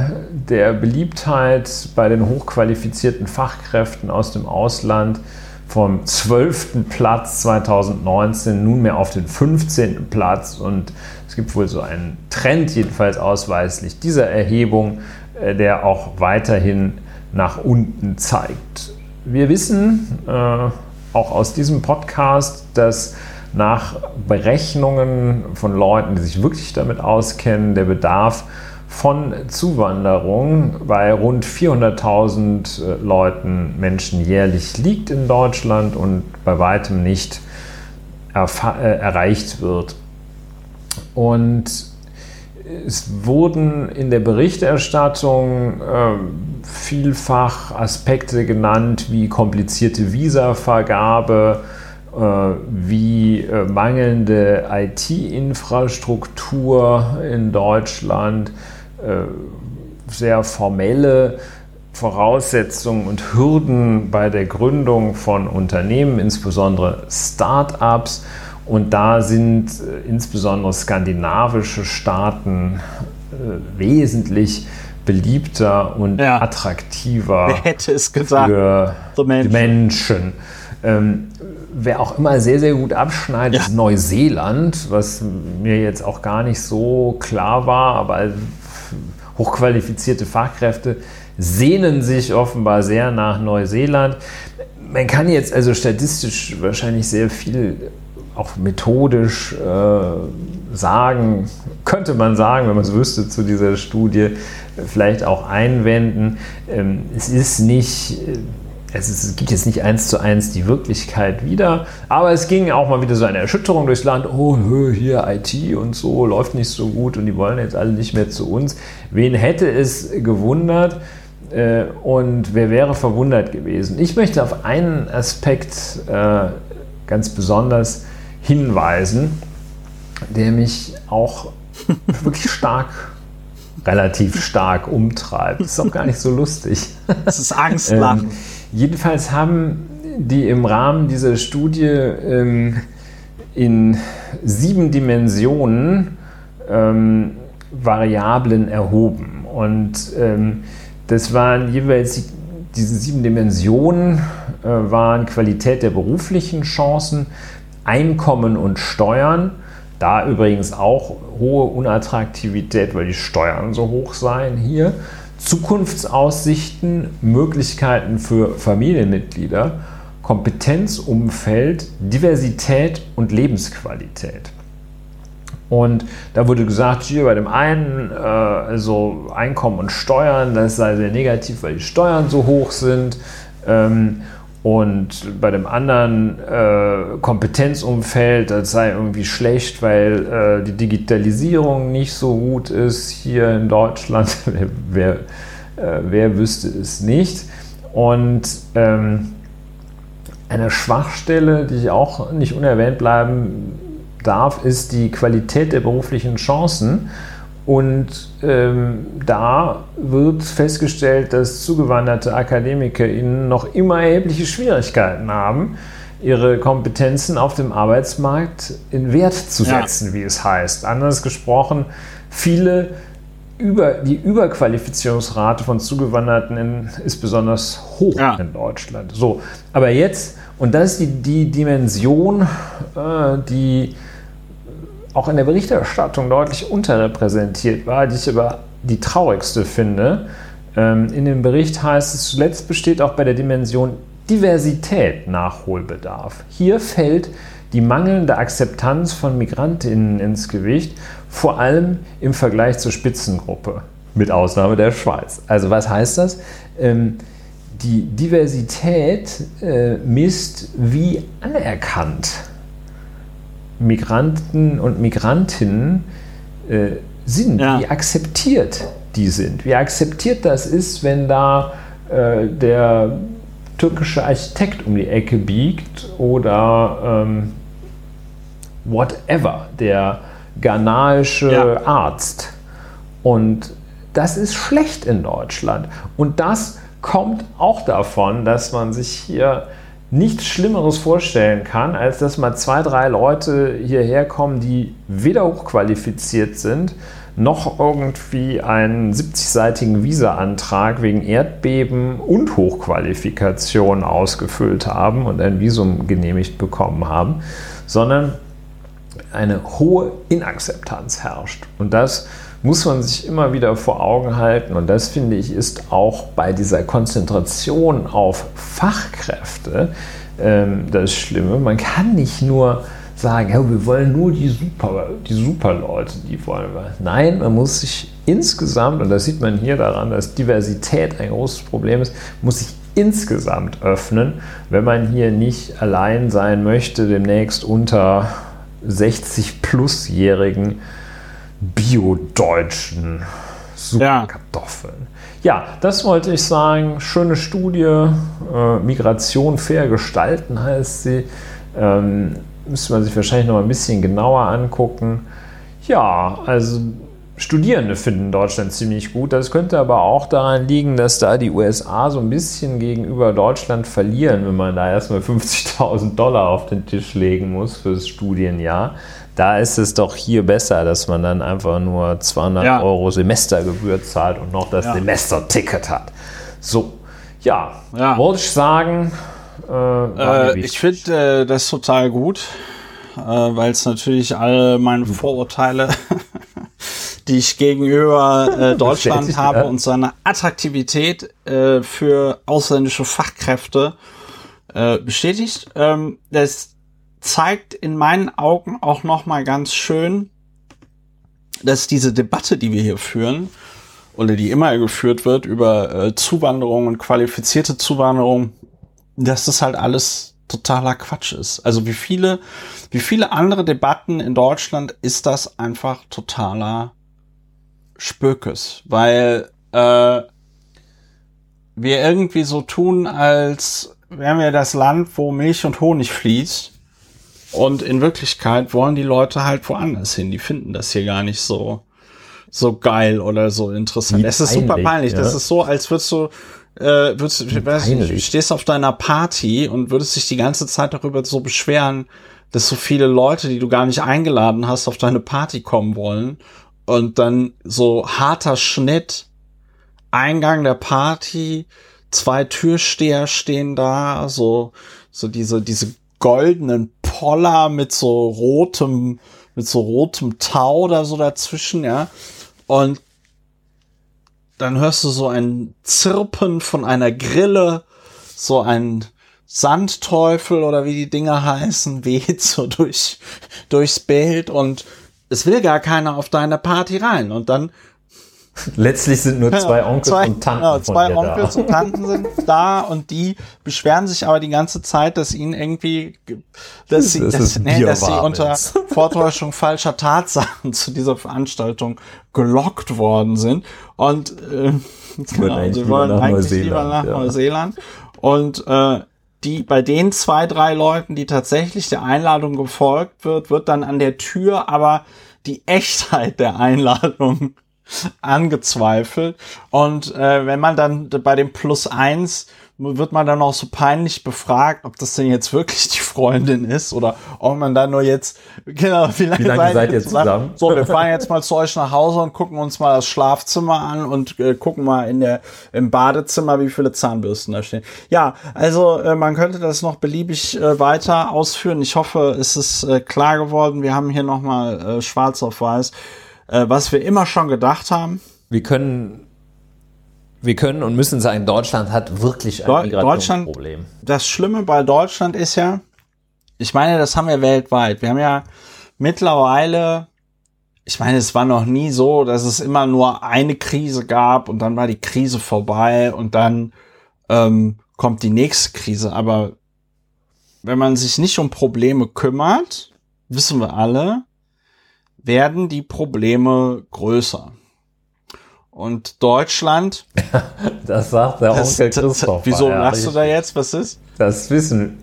der Beliebtheit bei den hochqualifizierten Fachkräften aus dem Ausland vom 12. Platz 2019 nunmehr auf den 15. Platz. Und es gibt wohl so einen Trend, jedenfalls ausweislich dieser Erhebung, äh, der auch weiterhin nach unten zeigt. Wir wissen äh, auch aus diesem Podcast, dass nach Berechnungen von Leuten, die sich wirklich damit auskennen, der Bedarf von Zuwanderung bei rund 400.000 äh, Leuten, Menschen jährlich liegt in Deutschland und bei weitem nicht äh, erreicht wird. Und es wurden in der Berichterstattung äh, vielfach Aspekte genannt wie komplizierte Visavergabe, wie äh, mangelnde IT-Infrastruktur in Deutschland, äh, sehr formelle Voraussetzungen und Hürden bei der Gründung von Unternehmen, insbesondere Start-ups. Und da sind insbesondere skandinavische Staaten wesentlich beliebter und ja. attraktiver Wer hätte es gesagt? für die Menschen. Menschen. Ähm, wer auch immer sehr, sehr gut abschneidet, ja. ist Neuseeland, was mir jetzt auch gar nicht so klar war, aber hochqualifizierte Fachkräfte sehnen sich offenbar sehr nach Neuseeland. Man kann jetzt also statistisch wahrscheinlich sehr viel auch methodisch äh, sagen, könnte man sagen, wenn man es wüsste zu dieser Studie, vielleicht auch einwenden. Ähm, es ist nicht, äh, es, ist, es, gibt jetzt nicht eins zu eins die Wirklichkeit wieder, aber es ging auch mal wieder so eine Erschütterung durchs Land. Oh, hier IT und so läuft nicht so gut und die wollen jetzt alle nicht mehr zu uns. Wen hätte es gewundert? Äh, und wer wäre verwundert gewesen? Ich möchte auf einen Aspekt äh, ganz besonders hinweisen, der mich auch wirklich stark, relativ stark umtreibt. Das ist auch gar nicht so lustig. Das ist Angstlachen. Jedenfalls haben die im Rahmen dieser Studie ähm, in sieben Dimensionen ähm, Variablen erhoben. Und ähm, das waren jeweils die, diese sieben Dimensionen, äh, waren Qualität der beruflichen Chancen, Einkommen und Steuern. Da übrigens auch hohe Unattraktivität, weil die Steuern so hoch seien hier. Zukunftsaussichten, Möglichkeiten für Familienmitglieder, Kompetenzumfeld, Diversität und Lebensqualität. Und da wurde gesagt, hier bei dem einen, äh, also Einkommen und Steuern, das sei sehr negativ, weil die Steuern so hoch sind. Ähm, und bei dem anderen äh, Kompetenzumfeld, das sei irgendwie schlecht, weil äh, die Digitalisierung nicht so gut ist hier in Deutschland. wer, äh, wer wüsste es nicht? Und ähm, eine Schwachstelle, die ich auch nicht unerwähnt bleiben darf, ist die Qualität der beruflichen Chancen. Und ähm, da wird festgestellt, dass zugewanderte AkademikerInnen noch immer erhebliche Schwierigkeiten haben, ihre Kompetenzen auf dem Arbeitsmarkt in Wert zu setzen, ja. wie es heißt. Anders gesprochen, viele über, die Überqualifizierungsrate von Zugewanderten in, ist besonders hoch ja. in Deutschland. So, aber jetzt, und das ist die, die Dimension, äh, die auch in der Berichterstattung deutlich unterrepräsentiert war, die ich aber die traurigste finde. Ähm, in dem Bericht heißt es, zuletzt besteht auch bei der Dimension Diversität Nachholbedarf. Hier fällt die mangelnde Akzeptanz von Migrantinnen ins Gewicht, vor allem im Vergleich zur Spitzengruppe, mit Ausnahme der Schweiz. Also was heißt das? Ähm, die Diversität äh, misst, wie anerkannt Migranten und Migrantinnen äh, sind, ja. wie akzeptiert die sind, wie akzeptiert das ist, wenn da äh, der türkische Architekt um die Ecke biegt oder ähm, whatever, der ghanaische ja. Arzt. Und das ist schlecht in Deutschland. Und das kommt auch davon, dass man sich hier nichts Schlimmeres vorstellen kann, als dass mal zwei, drei Leute hierher kommen, die weder hochqualifiziert sind, noch irgendwie einen 70-seitigen Visa-Antrag wegen Erdbeben und Hochqualifikation ausgefüllt haben und ein Visum genehmigt bekommen haben, sondern eine hohe Inakzeptanz herrscht. Und das muss man sich immer wieder vor Augen halten. Und das finde ich ist auch bei dieser Konzentration auf Fachkräfte ähm, das Schlimme. Man kann nicht nur sagen, ja, wir wollen nur die super, die super die wollen wir. Nein, man muss sich insgesamt, und das sieht man hier daran, dass Diversität ein großes Problem ist, muss sich insgesamt öffnen, wenn man hier nicht allein sein möchte, demnächst unter 60 plusjährigen biodeutschen Superkartoffeln. Ja. ja, das wollte ich sagen. Schöne Studie. Äh, Migration fair gestalten heißt sie. Ähm, müsste man sich wahrscheinlich noch ein bisschen genauer angucken. Ja, also Studierende finden Deutschland ziemlich gut. Das könnte aber auch daran liegen, dass da die USA so ein bisschen gegenüber Deutschland verlieren, wenn man da erstmal 50.000 Dollar auf den Tisch legen muss fürs Studienjahr. Da ist es doch hier besser, dass man dann einfach nur 200 ja. Euro Semestergebühr zahlt und noch das ja. Semesterticket hat. So, ja, ja. wollte ich sagen. Äh, äh, ich finde äh, das total gut, äh, weil es natürlich all meine Vorurteile, die ich gegenüber äh, Deutschland habe und seine Attraktivität äh, für ausländische Fachkräfte bestätigt. Ähm, das zeigt in meinen Augen auch noch mal ganz schön, dass diese Debatte, die wir hier führen, oder die immer geführt wird über äh, Zuwanderung und qualifizierte Zuwanderung, dass das halt alles totaler Quatsch ist. Also wie viele, wie viele andere Debatten in Deutschland ist das einfach totaler Spökes, weil äh, wir irgendwie so tun, als wären wir das Land, wo Milch und Honig fließt. Und in Wirklichkeit wollen die Leute halt woanders hin. Die finden das hier gar nicht so, so geil oder so interessant. Es ist super peinlich. Ja. Das ist so, als würdest du, äh, würdest, du, weißt, du stehst auf deiner Party und würdest dich die ganze Zeit darüber so beschweren, dass so viele Leute, die du gar nicht eingeladen hast, auf deine Party kommen wollen. Und dann so harter Schnitt, Eingang der Party, zwei Türsteher stehen da, so, so diese, diese goldenen Poller mit so rotem, mit so rotem Tau oder so dazwischen, ja. Und dann hörst du so ein Zirpen von einer Grille, so ein Sandteufel oder wie die Dinger heißen, weht so durch, durchs Bild und es will gar keiner auf deine Party rein. Und dann Letztlich sind nur zwei Onkels zwei, und Tanten. Ja, zwei Onkels da. und Tanten sind da und die beschweren sich aber die ganze Zeit, dass ihnen irgendwie, dass sie, das dass, nee, dass sie unter Vortäuschung falscher Tatsachen zu dieser Veranstaltung gelockt worden sind. Und äh, genau, sie wollen eigentlich lieber nach ja. Neuseeland. Und äh, die bei den zwei, drei Leuten, die tatsächlich der Einladung gefolgt wird, wird dann an der Tür aber die Echtheit der Einladung angezweifelt. Und äh, wenn man dann bei dem Plus eins wird man dann auch so peinlich befragt, ob das denn jetzt wirklich die Freundin ist oder ob man da nur jetzt, genau, wie lange, wie lange seid, ihr zusammen? zusammen? So, wir fahren jetzt mal zu euch nach Hause und gucken uns mal das Schlafzimmer an und äh, gucken mal in der, im Badezimmer, wie viele Zahnbürsten da stehen. Ja, also äh, man könnte das noch beliebig äh, weiter ausführen. Ich hoffe, es ist äh, klar geworden. Wir haben hier nochmal äh, schwarz auf weiß äh, was wir immer schon gedacht haben. Wir können, wir können und müssen sagen, Deutschland hat wirklich ein Do Migrationsproblem. Das Schlimme bei Deutschland ist ja, ich meine, das haben wir weltweit. Wir haben ja mittlerweile, ich meine, es war noch nie so, dass es immer nur eine Krise gab und dann war die Krise vorbei und dann ähm, kommt die nächste Krise. Aber wenn man sich nicht um Probleme kümmert, wissen wir alle, werden die Probleme größer. Und Deutschland. das sagt der das, Onkel Christoph. Wieso ja, lachst du da jetzt? Was ist? Das wissen.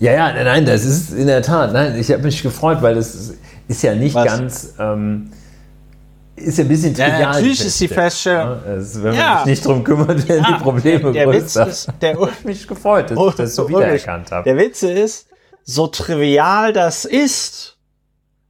Ja, ja, nein, das ist in der Tat. Nein, ich habe mich gefreut, weil das ist ja nicht Was? ganz. Ähm, ist ja ein bisschen trivial. Ja, natürlich ist die Feststellung. Also, wenn man sich nicht drum kümmert, werden ja, die Probleme der größer. Witz ist, der, mich gefreut, dass ich das so wiedererkannt habe. Der Witz ist, so trivial das ist,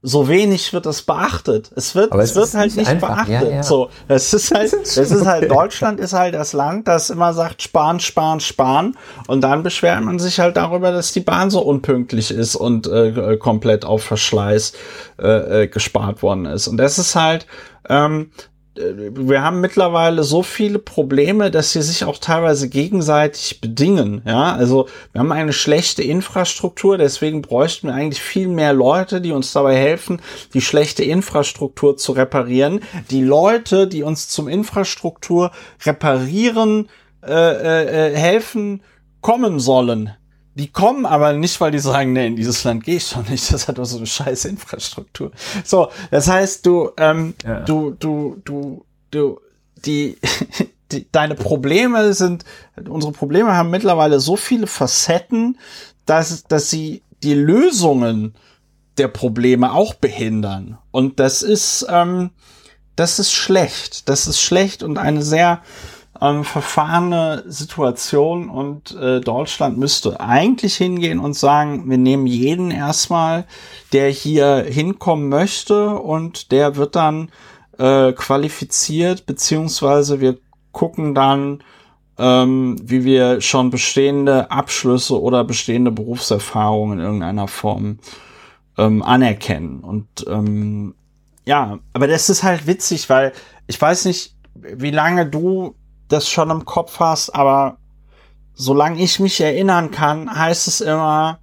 so wenig wird das beachtet. Es wird, es, es wird halt nicht einfach. beachtet. Ja, ja. So, es ist halt, es ist halt, Deutschland ist halt das Land, das immer sagt, sparen, sparen, sparen. Und dann beschwert man sich halt darüber, dass die Bahn so unpünktlich ist und äh, komplett auf Verschleiß äh, äh gespart worden ist. Und das ist halt, ähm, wir haben mittlerweile so viele Probleme, dass sie sich auch teilweise gegenseitig bedingen. Ja, also wir haben eine schlechte Infrastruktur, deswegen bräuchten wir eigentlich viel mehr Leute, die uns dabei helfen, die schlechte Infrastruktur zu reparieren. Die Leute, die uns zum Infrastruktur reparieren äh, äh, äh helfen, kommen sollen. Die kommen aber nicht, weil die sagen, nee, in dieses Land gehe ich doch nicht. Das hat doch so eine scheiß Infrastruktur. So, das heißt, du, ähm, ja. du, du, du, du, die, die, deine Probleme sind, unsere Probleme haben mittlerweile so viele Facetten, dass, dass sie die Lösungen der Probleme auch behindern. Und das ist, ähm, das ist schlecht. Das ist schlecht und eine sehr, ähm, verfahrene Situation und äh, Deutschland müsste eigentlich hingehen und sagen, wir nehmen jeden erstmal, der hier hinkommen möchte und der wird dann äh, qualifiziert, beziehungsweise wir gucken dann, ähm, wie wir schon bestehende Abschlüsse oder bestehende Berufserfahrungen in irgendeiner Form ähm, anerkennen. Und ähm, ja, aber das ist halt witzig, weil ich weiß nicht, wie lange du das schon im Kopf hast, aber solange ich mich erinnern kann, heißt es immer,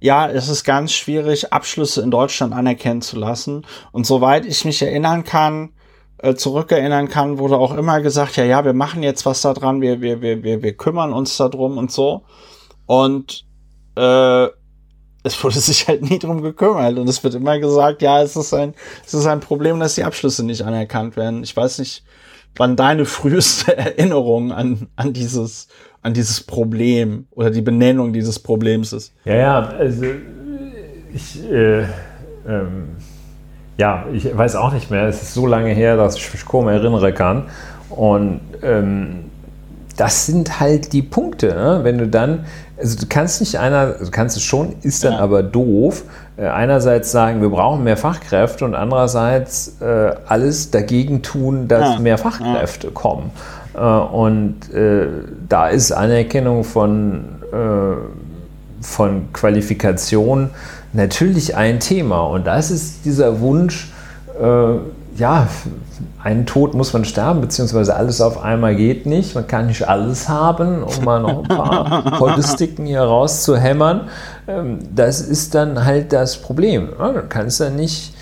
ja, es ist ganz schwierig, Abschlüsse in Deutschland anerkennen zu lassen. Und soweit ich mich erinnern kann, äh, zurückerinnern kann, wurde auch immer gesagt, ja, ja, wir machen jetzt was da dran, wir, wir, wir, wir, wir kümmern uns darum und so. Und äh, es wurde sich halt nie drum gekümmert. Und es wird immer gesagt, ja, es ist ein, es ist ein Problem, dass die Abschlüsse nicht anerkannt werden. Ich weiß nicht, wann deine früheste Erinnerung an, an dieses, an dieses Problem oder die Benennung dieses Problems ist. Ja, ja, also ich, äh, ähm, ja, ich weiß auch nicht mehr. Es ist so lange her, dass ich mich kaum erinnern kann. Und ähm, das sind halt die Punkte, ne? wenn du dann, also du kannst nicht einer, du kannst es schon, ist dann ja. aber doof, einerseits sagen, wir brauchen mehr Fachkräfte und andererseits äh, alles dagegen tun, dass ja. mehr Fachkräfte ja. kommen. Äh, und äh, da ist Anerkennung von, äh, von Qualifikation natürlich ein Thema. Und das ist dieser Wunsch, äh, ja, einen Tod muss man sterben, beziehungsweise alles auf einmal geht nicht. Man kann nicht alles haben, um mal noch ein paar Holistiken hier rauszuhämmern. Ähm, das ist dann halt das Problem. Man kann es dann nicht,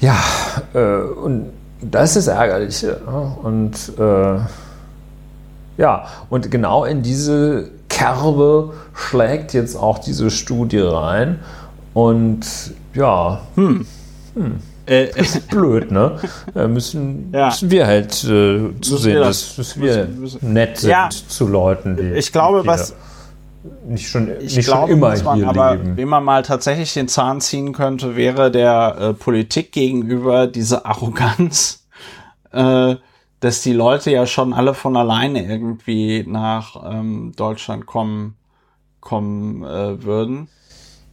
ja, äh, und das ist ärgerlich. Und äh, ja, und genau in diese Kerbe schlägt jetzt auch diese Studie rein. Und ja, hm. Hm. Äh, ist blöd, ne? Da müssen, ja. müssen wir halt äh, zusehen, das, dass, dass wir müssen, nett sind ja. zu Leuten, die. Ich glaube, was. Nicht schon, ich nicht glaube, schon immer man, hier aber leben. Wenn man mal tatsächlich den Zahn ziehen könnte, wäre der äh, Politik gegenüber diese Arroganz, äh, dass die Leute ja schon alle von alleine irgendwie nach ähm, Deutschland kommen, kommen äh, würden.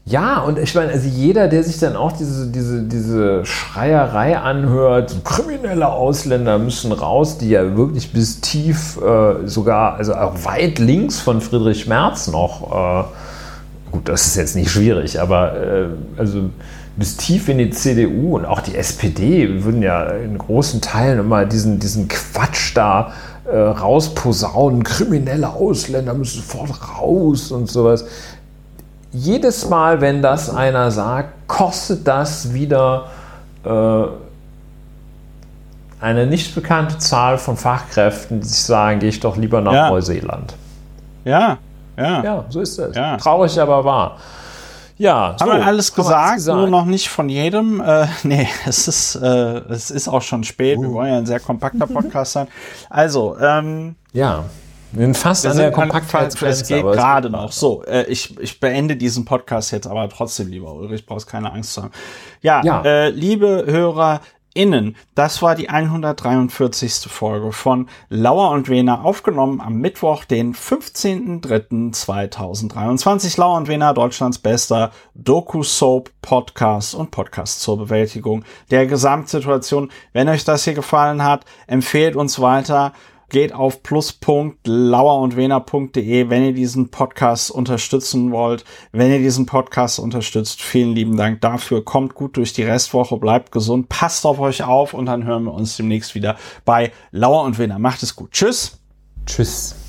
Ja, und ich meine, also jeder, der sich dann auch diese, diese, diese Schreierei anhört, kriminelle Ausländer müssen raus, die ja wirklich bis tief, äh, sogar, also auch weit links von Friedrich Merz noch, äh, gut, das ist jetzt nicht schwierig, aber äh, also bis tief in die CDU und auch die SPD würden ja in großen Teilen immer diesen, diesen Quatsch da äh, rausposaunen, kriminelle Ausländer müssen sofort raus und sowas jedes Mal, wenn das einer sagt, kostet das wieder äh, eine nicht bekannte Zahl von Fachkräften, die sagen, gehe ich doch lieber nach ja. Neuseeland. Ja, ja. Ja, so ist es. Ja. Traurig, aber wahr. Ja, haben so, wir alles gesagt, gesagt, nur noch nicht von jedem. Äh, nee, es ist, äh, es ist auch schon spät. Uh. Wir wollen ja ein sehr kompakter Podcast sein. Also, ähm, ja. Wir sind fast wir an der Kompaktheit. Es geht gerade noch. So, äh, ich, ich beende diesen Podcast jetzt aber trotzdem, lieber Ulrich, brauchst keine Angst zu haben. Ja, ja. Äh, liebe Hörer, Innen. Das war die 143. Folge von Lauer und Wena, aufgenommen am Mittwoch, den 15.03.2023. Lauer und Wena, Deutschlands bester Doku-Soap-Podcast und Podcast zur Bewältigung der Gesamtsituation. Wenn euch das hier gefallen hat, empfehlt uns weiter geht auf plus.lauerundwener.de, wenn ihr diesen Podcast unterstützen wollt. Wenn ihr diesen Podcast unterstützt, vielen lieben Dank dafür. Kommt gut durch die Restwoche, bleibt gesund, passt auf euch auf und dann hören wir uns demnächst wieder bei Lauer und Wener. Macht es gut. Tschüss. Tschüss.